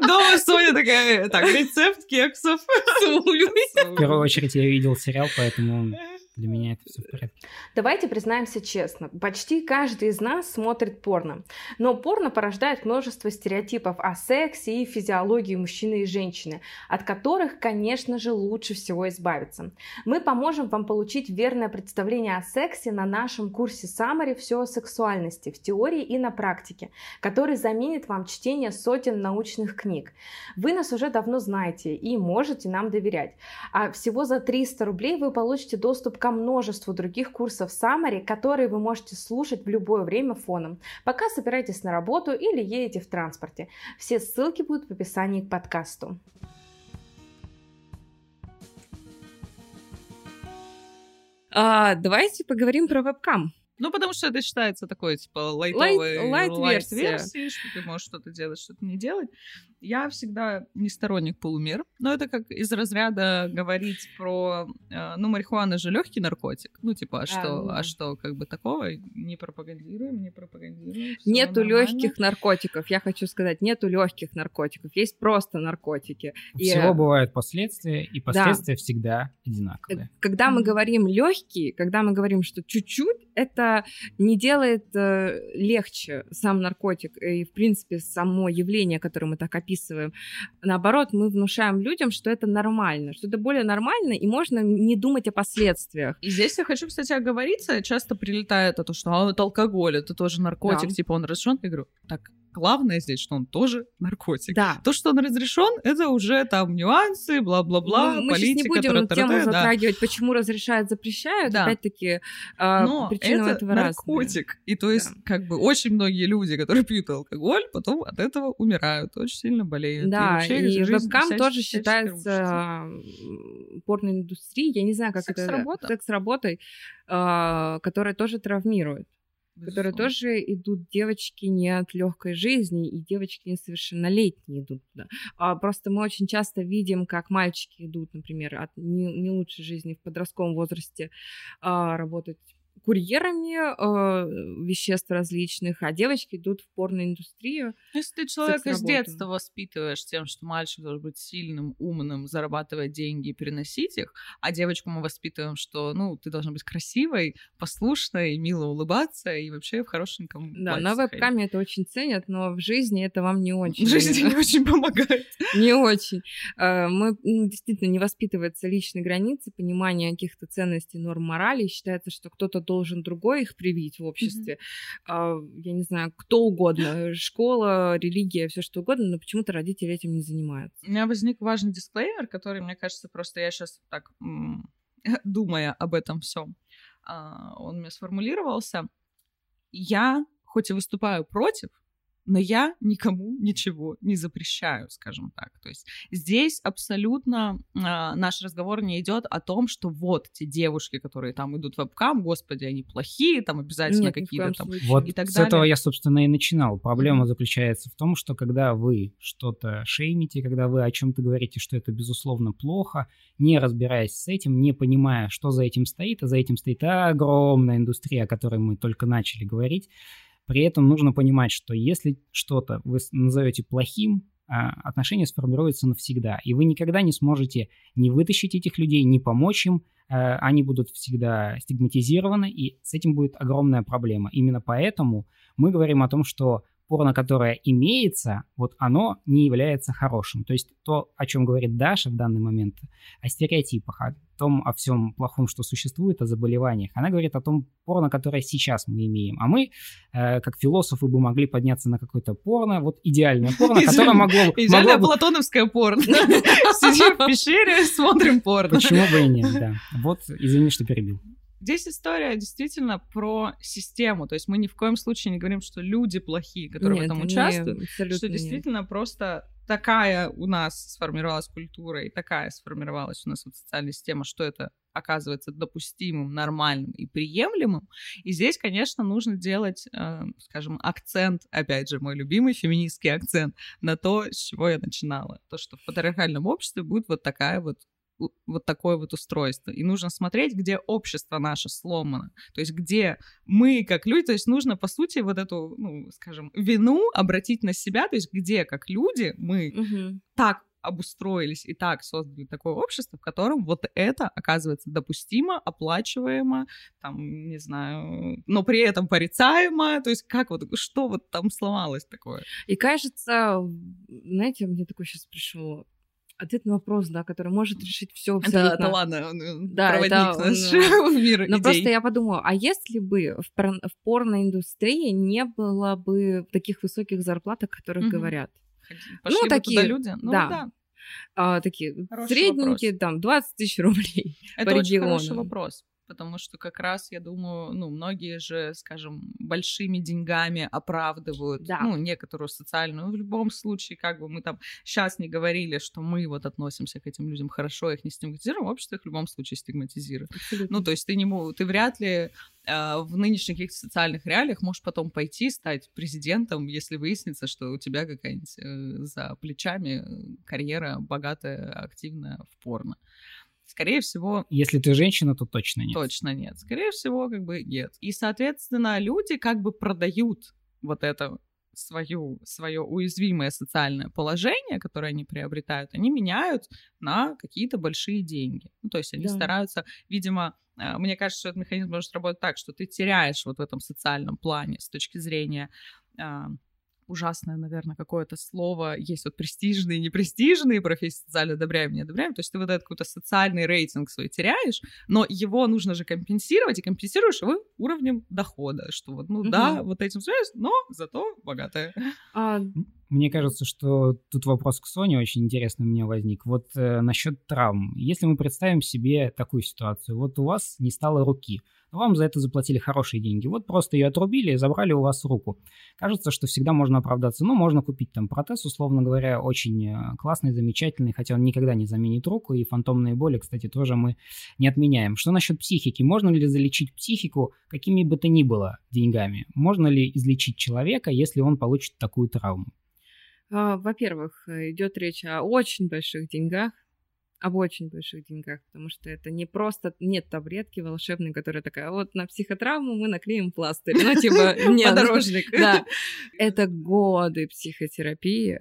Дома Соня такая, так, рецепт кексов. с в первую очередь я видел сериал, поэтому для меня это все в порядке. Давайте признаемся честно, почти каждый из нас смотрит порно. Но порно порождает множество стереотипов о сексе и физиологии мужчины и женщины, от которых, конечно же, лучше всего избавиться. Мы поможем вам получить верное представление о сексе на нашем курсе Summary «Все о сексуальности» в теории и на практике, который заменит вам чтение сотен научных книг. Вы нас уже давно знаете и можете нам доверять. А всего за 300 рублей вы получите доступ ко множеству других курсов Summary, которые вы можете слушать в любое время фоном, пока собираетесь на работу или едете в транспорте. Все ссылки будут в описании к подкасту. А, давайте поговорим про вебкам. Ну, потому что это считается такой, типа, лайтовой Лайт- лайт-версия. лайт-версией, что ты можешь что-то делать, что-то не делать. Я всегда не сторонник полумер, но это как из разряда говорить про... э, Ну, марихуана же легкий наркотик. Ну, типа, а что, ну да. а что, как бы такого? Не пропагандируем, не пропагандируем. Нету нормально. легких наркотиков. Я хочу сказать, нету легких наркотиков. Есть просто наркотики. У И, всего э, бывают последствия, и последствия всегда одинаковые. Когда мы говорим легкий, когда мы говорим, что чуть-чуть, это не делает э, легче сам наркотик и, в принципе, само явление, которое мы так описываем. Наоборот, мы внушаем людям, что это нормально, что это более нормально, и можно не думать о последствиях. И здесь я хочу, кстати, оговориться. Часто прилетает это, что а, это алкоголь, это тоже наркотик, Да. типа он разрешен. Я говорю, так главное здесь, что он тоже наркотик. Да. То, что он разрешен, это уже там нюансы, бла-бла-бла, Ну, мы сейчас политика, не будем тра-та-та, тему да. затрагивать, почему разрешают, запрещают. Да. Опять-таки, а, Но причины у это этого разные. наркотик. И то есть, Да. как бы, очень многие люди, которые пьют алкоголь, потом от этого умирают, очень сильно болеют. Да, вообще и, жизнь вебкам тоже считается порноиндустрией, я не знаю, как это... Секс-работа. Секс-работой, а, которая тоже травмирует. Которые тоже идут девочки не от легкой жизни, и девочки несовершеннолетние идут туда. А просто мы очень часто видим, как мальчики идут, например, от не, не лучшей жизни в подростковом возрасте а, работать курьерами э, веществ различных, а девочки идут в порноиндустрию. Если ты человека с детства воспитываешь тем, что мальчик должен быть сильным, умным, зарабатывать деньги и переносить их, а девочку мы воспитываем, что, ну, ты должна быть красивой, послушной, мило улыбаться и вообще в хорошеньком Да, на веб-каме это очень ценят, но в жизни это вам не очень. В жизни не очень помогает. [LAUGHS] Не очень. Э, мы ну, действительно не воспитывается личной границы, понимание каких-то ценностей, норм морали. Считается, что кто-то должен другой их привить в обществе. Mm-hmm. Я не знаю, кто угодно, [LAUGHS] школа, религия, все что угодно, но почему-то родители этим не занимаются. У меня возник важный дисклеймер, который, мне кажется, просто я сейчас так [LAUGHS] думая об этом всем, а, он мне сформулировался. Я, хоть и выступаю против, но я никому ничего не запрещаю, скажем так. То есть здесь абсолютно э, наш разговор не идет о том, что вот те девушки, которые там идут в вебкам, господи, они плохие, там обязательно какие-то там вот и так с далее. этого я, собственно, и начинал. Проблема заключается в том, что когда вы что-то шеймите, когда вы о чем-то говорите, что это безусловно плохо, не разбираясь с этим, не понимая, что за этим стоит, а за этим стоит огромная индустрия, о которой мы только начали говорить, при этом нужно понимать, что если что-то вы назовете плохим, а, отношения сформируются навсегда, и вы никогда не сможете не вытащить этих людей, не помочь им, а, они будут всегда стигматизированы, и с этим будет огромная проблема. Именно поэтому мы говорим о том, что порно, которое имеется, вот оно не является хорошим. То есть то, о чем говорит Даша в данный момент, о стереотипах, о том, о всем плохом, что существует, о заболеваниях. Она говорит о том порно, которое сейчас мы имеем. А мы, э, как философы, бы могли подняться на какое-то порно, вот идеальное порно, которое могло... Идеальное платоновское порно. [LAUGHS] Сидим в пещере, смотрим порно. Почему бы и нет, да. Вот, извини, что перебил. Здесь история действительно про систему. То есть мы ни в коем случае не говорим, что люди плохие, которые Нет, в этом участвуют. Что действительно нет. просто такая у нас сформировалась культура и такая сформировалась у нас вот социальная система, что это оказывается допустимым, нормальным и приемлемым. И здесь, конечно, нужно делать, э, скажем, акцент, опять же, мой любимый феминистский акцент на то, с чего я начинала. То, что в патриархальном обществе будет вот такая вот вот такое вот устройство. И нужно смотреть, где общество наше сломано. То есть где мы как люди, то есть нужно, по сути, вот эту, ну, скажем, вину обратить на себя, то есть где как люди мы угу. так обустроились и так создали такое общество, в котором вот это оказывается допустимо, оплачиваемо, там, не знаю, но при этом порицаемо, то есть как вот, что вот там сломалось такое? И кажется, знаете, мне такой сейчас пришел ответ на вопрос, да, который может решить все абсолютно. Это, это ладно, он, э, да, проводник это, наш он, в мир Но идей. просто я подумала, а если бы в, пор- в порноиндустрии не было бы таких высоких зарплат, о которых угу. говорят? Пошли ну, такие люди? Ну, да. да. А, такие хороший средненькие, вопрос. там, 20 тысяч рублей Это по очень регионам. хороший вопрос потому что как раз, я думаю, ну, многие же, скажем, большими деньгами оправдывают, да. ну, некоторую социальную, в любом случае, как бы мы там сейчас не говорили, что мы вот относимся к этим людям хорошо, их не стигматизируем, общество их в любом случае стигматизирует. Абсолютно. Ну, то есть ты не ты вряд ли э, в нынешних социальных реалиях можешь потом пойти стать президентом, если выяснится, что у тебя какая-нибудь э, за плечами карьера богатая, активная в порно. Скорее всего... Если ты женщина, то точно нет. Точно нет. Скорее всего, как бы нет. И, соответственно, люди как бы продают вот это свою, свое уязвимое социальное положение, которое они приобретают, они меняют на какие-то большие деньги. Ну, то есть они да. стараются, видимо, э, мне кажется, что этот механизм может работать так, что ты теряешь вот в этом социальном плане с точки зрения а, ужасное, наверное, какое-то слово. Есть вот престижные, непрестижные профессии, социально одобряем, не одобряем. То есть ты вот этот какой-то социальный рейтинг свой теряешь, но его нужно же компенсировать, и компенсируешь его уровнем дохода, что вот, ну угу. да, вот этим связь, но зато богатая. А... Мне кажется, что тут вопрос к Соне очень интересный у меня возник. Вот э, насчет травм. Если мы представим себе такую ситуацию, вот у вас не стало руки, вам за это заплатили хорошие деньги. Вот просто ее отрубили и забрали у вас руку. Кажется, что всегда можно оправдаться. Ну, можно купить там протез, условно говоря, очень э, классный, замечательный, хотя он никогда не заменит руку, и фантомные боли, кстати, тоже мы не отменяем. Что насчет психики? Можно ли залечить психику какими бы то ни было деньгами? Можно ли излечить человека, если он получит такую травму? А, во-первых, идет речь о очень больших деньгах, об очень больших деньгах, потому что это не просто нет таблетки волшебной, которая такая, вот на психотравму мы наклеим пластырь. Ну, [LAUGHS] типа. Подорожник. Да. [LAUGHS] Это годы психотерапии,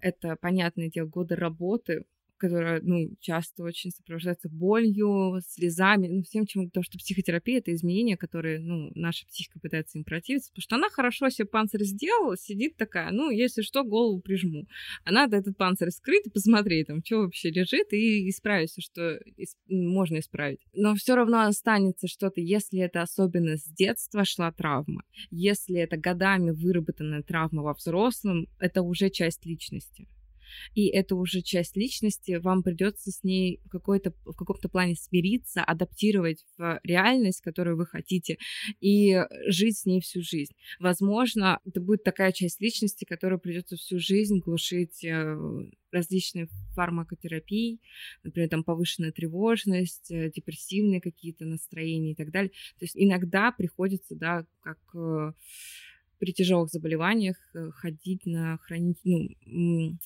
это, понятное дело, годы работы, которая, ну, часто очень сопровождается болью, слезами, ну, всем чем, потому что психотерапия — это изменения, которые, ну, наша психика пытается им противиться, потому что она хорошо себе панцирь сделала, сидит такая, ну, если что, голову прижму. А надо этот панцирь скрыть и посмотреть, там, что вообще лежит, и исправить все, что исп... можно исправить. Но все равно останется что-то, если это особенно с детства шла травма, если это годами выработанная травма во взрослом, это уже часть личности и это уже часть личности, вам придется с ней в, какой-то, в каком-то плане смириться, адаптировать в реальность, которую вы хотите, и жить с ней всю жизнь. Возможно, это будет такая часть личности, которую придется всю жизнь глушить э, различные фармакотерапии, например, там повышенная тревожность, э, депрессивные какие-то настроения и так далее. То есть иногда приходится, да, как э, при тяжелых заболеваниях ходить на хранитель, ну,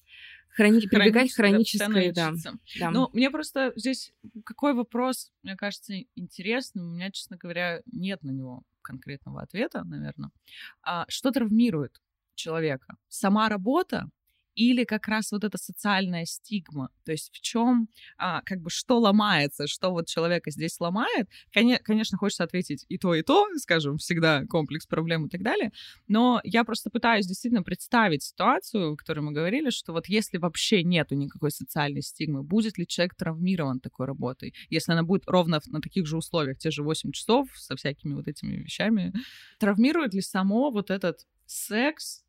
храни... прибегать к хронической, да. да. Ну, мне просто здесь какой вопрос, мне кажется, интересный. У меня, честно говоря, нет на него конкретного ответа, наверное. А, что травмирует человека? Сама работа или как раз вот эта социальная стигма, то есть в чем, а, как бы, что ломается, что вот человека здесь ломает. Конечно, хочется ответить и то, и то, скажем, всегда комплекс проблем и так далее, но я просто пытаюсь действительно представить ситуацию, о которой мы говорили, что вот если вообще нету никакой социальной стигмы, будет ли человек травмирован такой работой, если она будет ровно на таких же условиях, те же 8 часов со всякими вот этими вещами, травмирует ли само вот этот секс,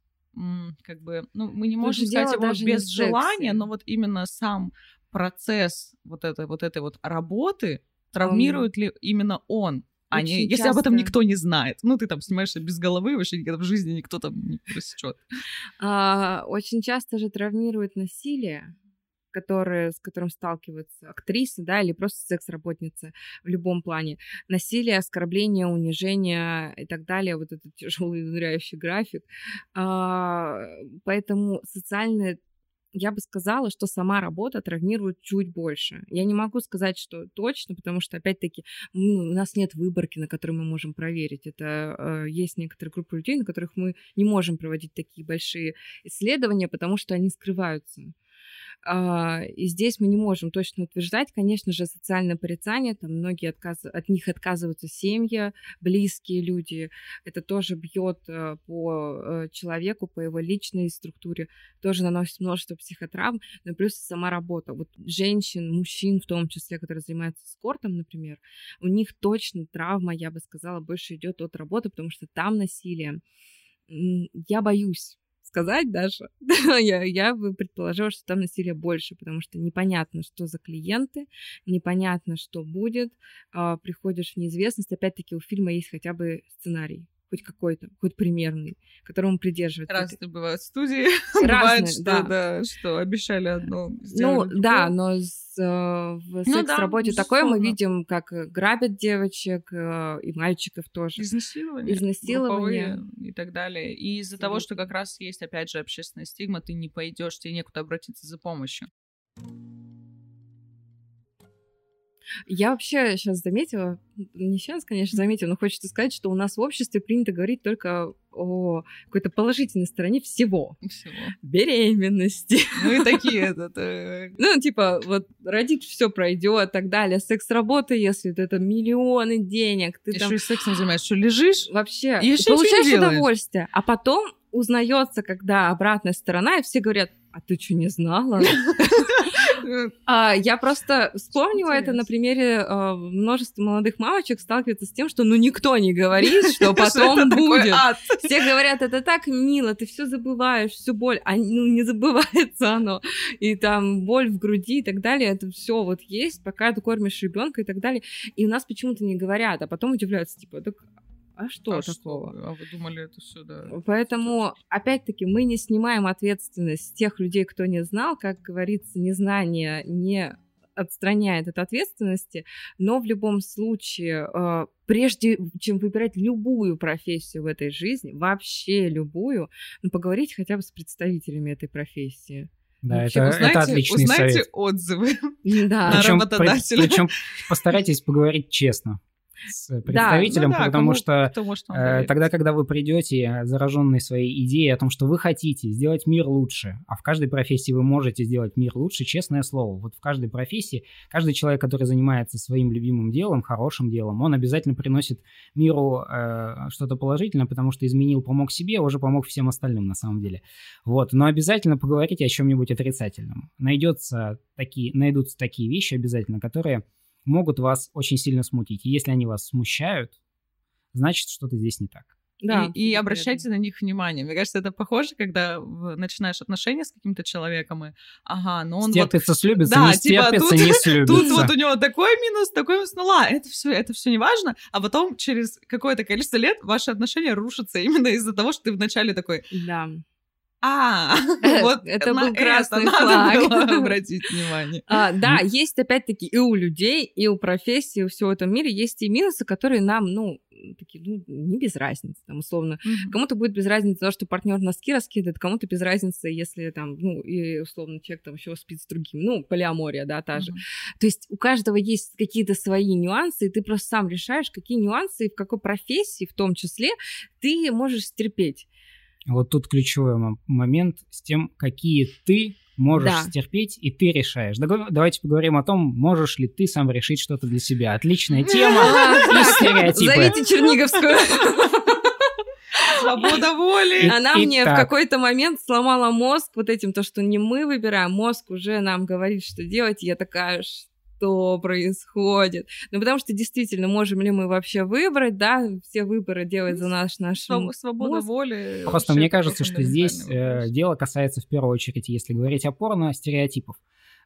как бы, ну, мы не можем сказать его без желания, но вот именно сам процесс вот этой вот этой вот работы травмирует ли именно он, а не, если часто... об этом никто не знает. Ну, ты там снимаешься без головы, вообще никогда в жизни никто там не просечет. А, очень часто же травмирует насилие, которые, с которым сталкиваются актрисы, да, или просто секс-работницы в любом плане. Насилие, оскорбление, унижение и так далее, вот этот тяжелый изнуряющий график. А, поэтому социальная я бы сказала, что сама работа травмирует чуть больше. Я не могу сказать, что точно, потому что, опять-таки, у нас нет выборки, на которой мы можем проверить. Это э, есть некоторые группы людей, на которых мы не можем проводить такие большие исследования, потому что они скрываются. А, и здесь мы не можем точно утверждать, конечно же, социальное порицание, там многие отказ... от них отказываются семьи, близкие люди, это тоже бьет э, по э, человеку, по его личной структуре, тоже наносит множество психотравм, но плюс сама работа. Вот женщин, мужчин в том числе, которые занимаются спортом, например, у них точно травма, я бы сказала, больше идет от работы, потому что там насилие. Я боюсь сказать даже, [LAUGHS] я, я бы предположила, что там насилия больше, потому что непонятно, что за клиенты, непонятно, что будет, а, приходишь в неизвестность. Опять-таки у фильма есть хотя бы сценарий хоть какой-то, хоть примерный, которому придерживается. Разные бывают студии, [LAUGHS] бывает, что, да. да, что обещали одно, Ну, да, но с, э, в ну, секс-работе да, такое мы видим, как грабят девочек э, и мальчиков тоже. Изнасилование. Изнасилование. И так далее. И из-за того, что как раз есть, опять же, общественная стигма, ты не пойдешь, тебе некуда обратиться за помощью. Я вообще сейчас заметила, не сейчас, конечно, заметила, но хочется сказать, что у нас в обществе принято говорить только о какой-то положительной стороне всего. Всего. Беременности. Ну и такие [LAUGHS] этот... Э, ну, типа, вот родить все пройдет, так далее. Секс работы, если это миллионы денег. Ты там... Еще и сексом занимаешься, что лежишь? Вообще. И получаешь удовольствие. А потом узнается, когда обратная сторона, и все говорят, а ты что, не знала? [LAUGHS] [LAUGHS] А, я просто вспомнила это на примере а, множества молодых мамочек сталкиваются с тем, что ну никто не говорит, что [LAUGHS] потом будет. Все говорят, это так мило, ты все забываешь, всю боль, а ну не забывается оно. И там боль в груди и так далее, это все вот есть, пока ты кормишь ребенка и так далее. И у нас почему-то не говорят, а потом удивляются, типа, так а что а такого? Что? А вы думали это все, да? Поэтому, опять-таки, мы не снимаем ответственность с тех людей, кто не знал. Как говорится, незнание не отстраняет от ответственности, но в любом случае, э, прежде чем выбирать любую профессию в этой жизни, вообще любую, ну, поговорить хотя бы с представителями этой профессии Да, Вообще, это, узнайте, это отличный узнайте совет. отзывы. Да. На Причем, работодателя. причем постарайтесь поговорить честно с представителем, Ну да, потому кому- что Э. Тогда, когда вы придете, зараженные своей идеей о том, что вы хотите сделать мир лучше, а в каждой профессии вы можете сделать мир лучше, честное слово. Вот в каждой профессии, каждый человек, который занимается своим любимым делом, хорошим делом, он обязательно приносит миру э, что-то положительное, потому что изменил, помог себе, уже помог всем остальным на самом деле. Вот. Но обязательно поговорите о чем-нибудь отрицательном. Найдется такие, найдутся такие вещи обязательно, которые могут вас очень сильно смутить. И если они вас смущают, значит, что-то здесь не так. Да, и, и обращайте на них внимание. Мне кажется, это похоже, когда начинаешь отношения с каким-то человеком, и ага, ну он вот... Стерпится, слюбится, Да, не типа, стерпится, тут- не [LAUGHS] слюбится. Тут вот у него такой минус, такой минус, ну ладно, это все, это все не важно, а потом через какое-то количество лет ваши отношения рушатся именно из-за того, что ты вначале такой, Да. А, [LAUGHS] вот Это был красный флаг. [LAUGHS] обратить внимание. А, да, есть опять-таки и у людей, и у профессий, и у всего этом мире есть и минусы, которые нам, ну, такие, ну, не без разницы, там, условно. Кому-то будет без разницы то, что партнер носки раскидывает, кому-то без разницы, если там, ну, и условно человек там еще спит с другим, ну, полиамория, да, та же. То есть у каждого есть какие-то свои нюансы, и ты просто сам решаешь, какие нюансы и в какой профессии, в том числе, ты можешь стерпеть. Вот тут ключевой момент с тем, какие ты можешь Да. стерпеть, и ты решаешь. Давайте поговорим о том, можешь ли ты сам решить что-то для себя. Отличная [LAUGHS] тема. И стереотипы. Зовите Черниговскую. [LAUGHS] Свобода воли. Она И- мне в итак. какой-то момент сломала мозг вот этим, то, что не мы выбираем, мозг уже нам говорит, что делать, и я такая, что происходит? Ну, потому что действительно, можем ли мы вообще выбрать, да, все выборы делать за наш наш Своб- Свобода мозг. воли. Просто вообще мне кажется, что здесь э, дело касается в первую очередь, если говорить о порно, стереотипов.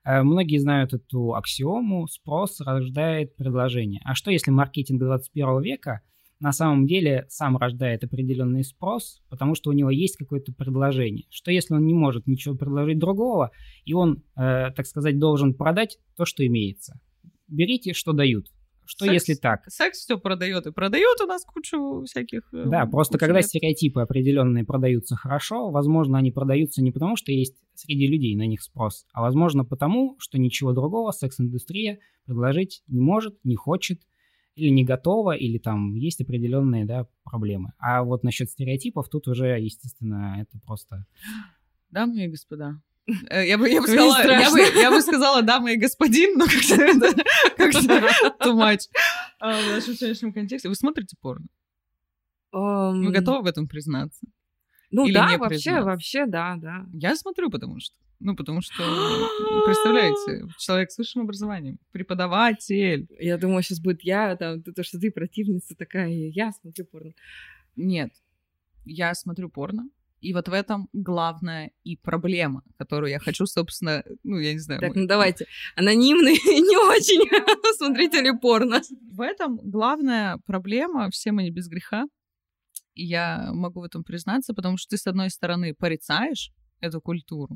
Э, Многие знают эту аксиому «спрос рождает предложение». А что если маркетинг 21 века на самом деле сам рождает определенный спрос, потому что у него есть какое-то предложение? Что если он не может ничего предложить другого, и он, э, так сказать, должен продать то, что имеется? Берите, что дают. Что Секс- если так? Секс все продает и продает у нас кучу всяких. э, Да, просто когда лет. стереотипы определенные продаются хорошо, возможно, они продаются не потому, что есть среди людей на них спрос, а возможно потому, что ничего другого секс-индустрия предложить не может, не хочет, или не готова, или там есть определенные да, проблемы. А вот насчет стереотипов тут уже, естественно, это просто... Дамы и господа. Э, Я бы, я бы сказала, я бы, я бы сказала дамы и господин, но как-то это [LAUGHS] как-то too much. А, в нашем сегодняшнем контексте. Вы смотрите порно? Эм, Вы готовы в этом признаться? Ну или да, вообще, признаться? вообще, да, да. Я смотрю, потому что. Ну, потому что, [GASPS] представляете, человек с высшим образованием, преподаватель. Я думаю, сейчас будет я, там, то, что ты противница такая, я смотрю порно. Нет, я смотрю порно, и вот в этом главная и проблема, которую я хочу, собственно, ну, я не знаю, Так, мы- ну давайте. Анонимный и [LAUGHS] не очень. [LAUGHS] Смотрите ли порно? В этом главная проблема, все мы не без греха, и я могу в этом признаться, потому что ты, с одной стороны, порицаешь эту культуру,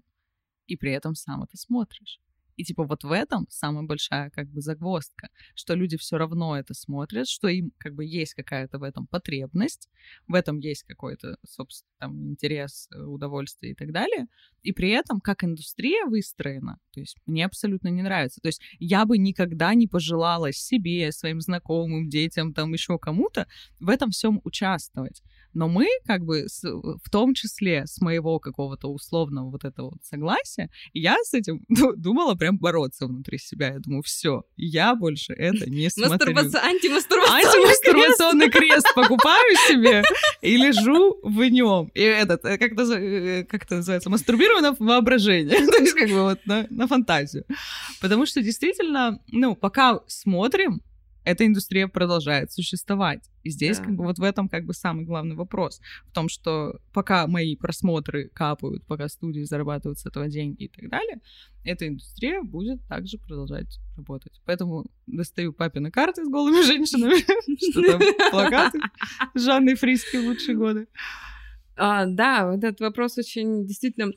и при этом сам это смотришь. И типа вот в этом самая большая как бы загвоздка, что люди все равно это смотрят, что им как бы есть какая-то в этом потребность, в этом есть какой-то, собственно, там, интерес, э, удовольствие и так далее. И при этом, как индустрия выстроена, то есть мне абсолютно не нравится. То есть я бы никогда не пожелала себе, своим знакомым, детям, там еще кому-то в этом всем участвовать. Но мы, как бы, с- в том числе с моего какого-то условного вот этого вот согласия, я с этим [LAUGHS] ду- думала прям бороться внутри себя. Я думаю, все, я больше это не смотрю. Антимастурбационный Антимастурбационный крест покупаю себе и лежу в нем. И этот, э, как это, как это называется, мастурбирую на воображение. [LAUGHS] То есть как бы вот на, на фантазию. Потому что действительно, ну, пока смотрим, эта индустрия продолжает существовать. И здесь Да. как бы вот в этом как бы самый главный вопрос. В том, что пока мои просмотры капают, пока студии зарабатывают с этого деньги и так далее, эта индустрия будет также продолжать работать. Поэтому достаю папины карты с голыми женщинами, [LAUGHS] что там плакаты с Жанной Фриски лучшие годы. А, да, вот этот вопрос очень действительно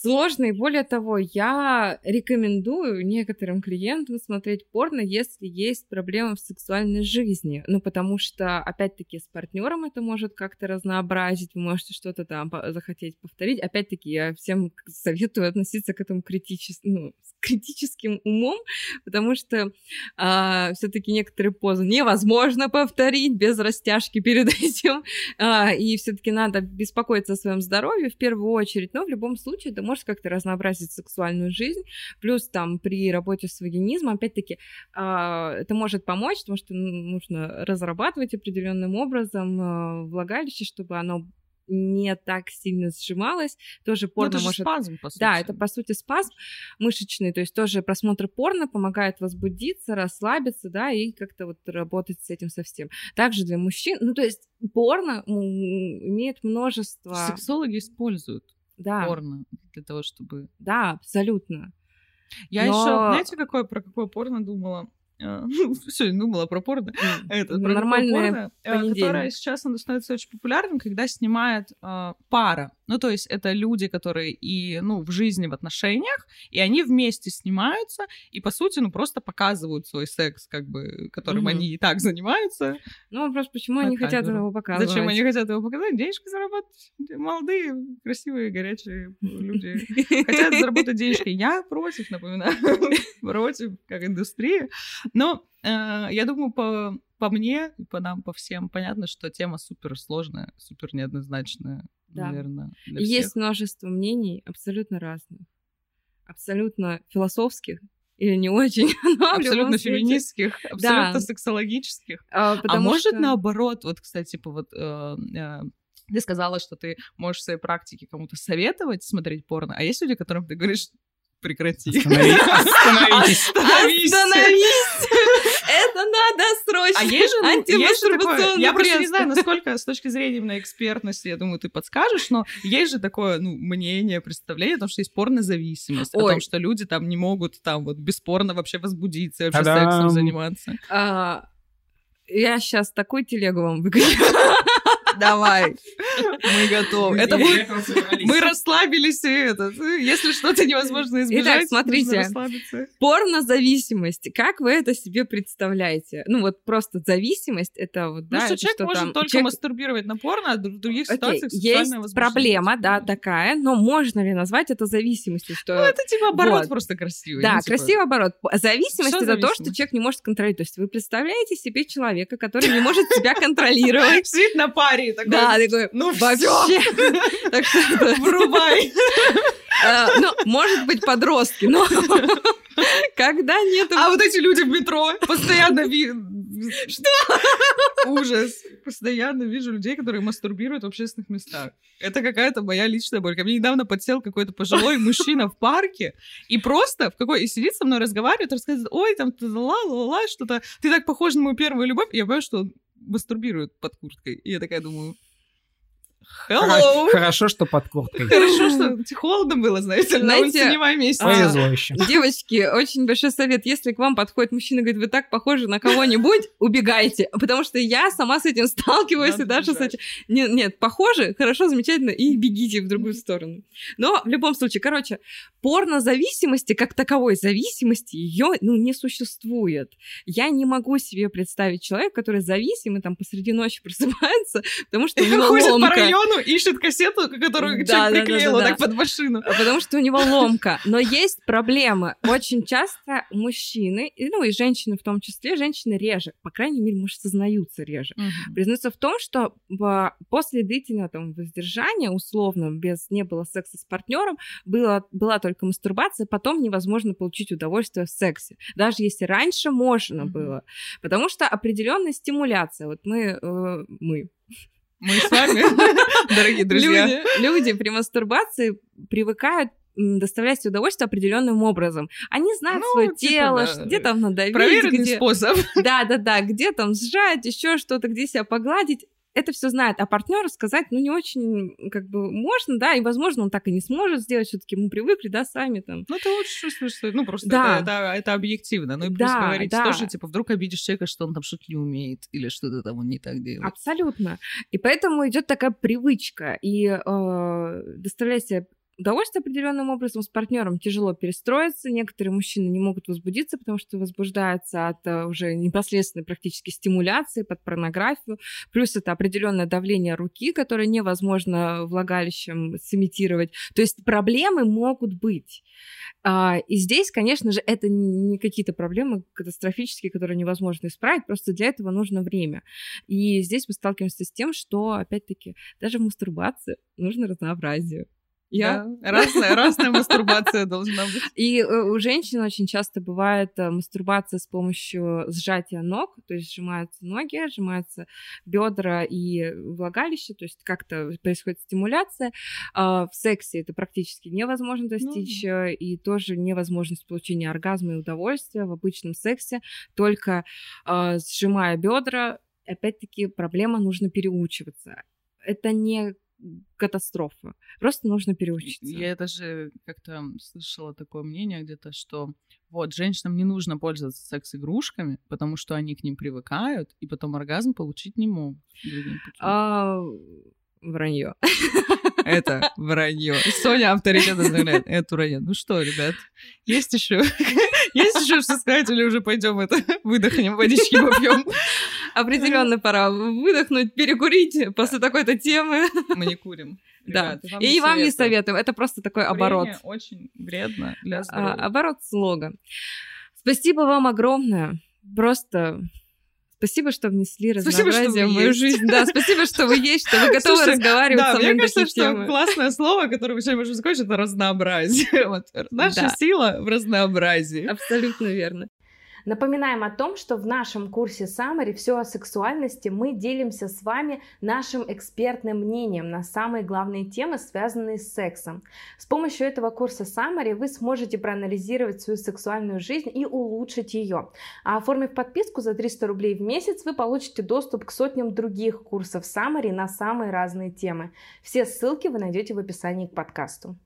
сложно, и более того, я рекомендую некоторым клиентам смотреть порно, если есть проблемы в сексуальной жизни. Ну, потому что, опять-таки, с партнером это может как-то разнообразить, вы можете что-то там захотеть повторить. Опять-таки, я всем советую относиться к этому критически, ну, с критическим умом, потому что а, все-таки некоторые позы невозможно повторить без растяжки перед этим, а, и все-таки надо беспокоиться о своем здоровье в первую очередь, но в любом случае это может как-то разнообразить сексуальную жизнь, плюс там при работе с вагинизмом, опять-таки, а, это может помочь, потому что нужно разрабатывать определенным образом а, влагалище, чтобы оно не так сильно сжималось. Тоже ну, порно это может... спазм, по сути. Да, это по сути спазм мышечный, то есть тоже просмотр порно помогает возбудиться, расслабиться, да, и как-то вот работать с этим совсем. Также для мужчин, ну то есть порно имеет множество... Сексологи используют да. порно для того, чтобы... Да, абсолютно. Я Но... еще, знаете, какое, про какое порно думала? А, [LAUGHS] сегодня думала про порно. Это, про Нормальное порно, которое сейчас оно становится очень популярным, когда снимает э, пара. Ну, то есть это люди, которые и, ну, в жизни, в отношениях, и они вместе снимаются, и, по сути, ну, просто показывают свой секс, как бы, которым угу. они и так занимаются. Ну, вопрос, почему они хотят его показывать? Зачем они хотят его показать? Денежки заработать. Молодые, красивые, горячие люди хотят заработать денежки. Я против, напоминаю, [LAUGHS] против, как индустрия. Но э, я думаю, по, по мне и по нам, по всем, понятно, что тема супер сложная, супер неоднозначная, да. наверное. Для Есть всех. множество мнений абсолютно разных, абсолютно философских или не очень, [LAUGHS] но абсолютно феминистских, абсолютно да. сексологических. А, а может что... наоборот, вот, кстати, типа вот э, э, ты сказала, что ты можешь в своей практике кому-то советовать смотреть порно, а есть люди, которым ты говоришь, прекрати. Остановитесь. [LAUGHS] Остановись. [LAUGHS] Это надо срочно. А есть же, ну, есть же такое, я просто не знаю, [LAUGHS] насколько с точки зрения именно экспертности, я думаю, ты подскажешь, но есть же такое, ну, мнение, представление о том, что есть порнозависимость, Ой. о том, что люди там не могут там вот бесспорно вообще возбудиться, вообще Та-дам. сексом заниматься. А, я сейчас такой телегу вам выключу. Давай, мы готовы. Это будет... Мы расслабились, и этот... Если что-то невозможно избежать, Итак, смотрите. Порнозависимость. Как вы это себе представляете? Ну, вот просто зависимость, это вот, да, Ну, что человек может там... только человек... мастурбировать на порно, а в других ситуациях Есть проблема, да, такая, но можно ли назвать это зависимостью? Что... Ну, это типа оборот вот. просто красивый. Да, ну, типа... красивый оборот. Зависимость — это то, что человек не может контролировать. То есть вы представляете себе человека, который не может себя контролировать. [LAUGHS] Сидит на паре Андрей такой... Да, такой, ну вообще, [LAUGHS] так что врубай. [LAUGHS] А, ну, может быть, подростки, но [LAUGHS] когда нет... А вот эти люди в метро постоянно... Что? Ужас. Постоянно вижу людей, которые мастурбируют в общественных местах. Это какая-то моя личная боль. Ко мне недавно подсел какой-то пожилой мужчина в парке и просто в какой... И сидит со мной, разговаривает, рассказывает, ой, там, ла-ла-ла, что-то. Ты так похож на мою первую любовь. И я понимаю, что он мастурбирует под курткой. И я такая думаю, Hello. Хорошо, что под курткой. [LAUGHS] Хорошо, что холодно было, знаете, на улице месяца. Повезло еще. Девочки, очень большой совет. Если к вам подходит мужчина и говорит, вы так похожи на кого-нибудь, [LAUGHS] убегайте. Потому что я сама с этим сталкиваюсь, и даже бежать. с этим... Нет, нет, похожи, хорошо, замечательно, и бегите в другую сторону. Но в любом случае, короче, порнозависимости, как таковой зависимости, ее ну, не существует. Я не могу себе представить человека, который зависим и там посреди ночи [LAUGHS] просыпается, потому что у него ломка району ищет кассету, которую да, человек да, приклеил да, да, так под машину. Потому что у него ломка. Но есть проблемы. Очень часто мужчины, ну и женщины в том числе, женщины реже, по крайней мере, может, сознаются реже, угу. признаются в том, что после длительного там воздержания, условно, без не было секса с партнером, была, была только мастурбация, потом невозможно получить удовольствие в сексе. Даже если раньше можно угу. было. Потому что определенная стимуляция. Вот мы, э, мы, мы с вами, [LAUGHS] дорогие друзья. Люди, люди при мастурбации привыкают доставлять удовольствие определенным образом. Они знают ну, свое типа, тело, да. где там надавить, Проверенный где... способ. [LAUGHS] Да, да, да, где там сжать, еще что-то, где себя погладить это все знает, а партнеру сказать, ну, не очень, как бы, можно, да, и, возможно, он так и не сможет сделать, все-таки мы привыкли, да, сами там. Ну, ты лучше чувствуешь, что, ну, просто да. это, это, это объективно, ну, и плюс да, говорить да. тоже, типа, вдруг обидишь человека, что он там что-то не умеет, или что-то там он не так делает. Абсолютно. И поэтому идет такая привычка, и э, доставлять себе удовольствие определенным образом, с партнером тяжело перестроиться, некоторые мужчины не могут возбудиться, потому что возбуждаются от э, уже непосредственной практически стимуляции под порнографию, плюс это определенное давление руки, которое невозможно влагалищем сымитировать. То есть проблемы могут быть. А, и здесь, конечно же, это не какие-то проблемы катастрофические, которые невозможно исправить, просто для этого нужно время. И здесь мы сталкиваемся с тем, что, опять-таки, даже в мастурбации нужно разнообразие. Я да, разная, разная мастурбация должна быть. И э, у женщин очень часто бывает э, мастурбация с помощью сжатия ног, то есть сжимаются ноги, сжимаются бедра и влагалище, то есть как-то происходит стимуляция. А в сексе это практически невозможно достичь, ну, да. и тоже невозможность получения оргазма и удовольствия в обычном сексе, только э, сжимая бедра, опять-таки проблема нужно переучиваться. Это не катастрофа. Просто нужно переучиться. Я даже как-то слышала такое мнение где-то, что вот женщинам не нужно пользоваться секс-игрушками, потому что они к ним привыкают, и потом оргазм получить не могут. А, вранье. [LAUGHS] Это вранье. Соня авторитетно заявляет, это вранье. Ну что, ребят, есть еще, [LAUGHS] есть еще что сказать, или уже пойдем это выдохнем, водички попьем? Определенно пора выдохнуть, перекурить после такой-то темы. Мы не курим. Да, Ребят, и вам не советуем. Это просто такой Курение оборот. очень вредно для а, здоровья. оборот слога. Спасибо вам огромное. Просто Спасибо, что внесли разнообразие спасибо, в мою есть. жизнь. Да, спасибо, что вы есть, что вы [LAUGHS] готовы Слушай, разговаривать да, со мной мне кажется, что темы. классное слово, которое мы сегодня можем закончить, это разнообразие. [LAUGHS] Вот. Наша да. сила в разнообразии. Абсолютно верно. Напоминаем о том, что в нашем курсе Summary «Все о сексуальности» мы делимся с вами нашим экспертным мнением на самые главные темы, связанные с сексом. С помощью этого курса Summary вы сможете проанализировать свою сексуальную жизнь и улучшить ее. А оформив подписку за 300 рублей в месяц, вы получите доступ к сотням других курсов Summary на самые разные темы. Все ссылки вы найдете в описании к подкасту.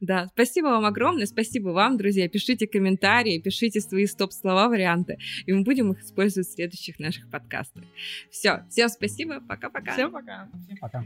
Да, спасибо вам огромное, спасибо вам, друзья. Пишите комментарии, пишите свои стоп-слова, варианты, и мы будем их использовать в следующих наших подкастах. Все, всем спасибо, пока-пока. Всем пока. Всем пока.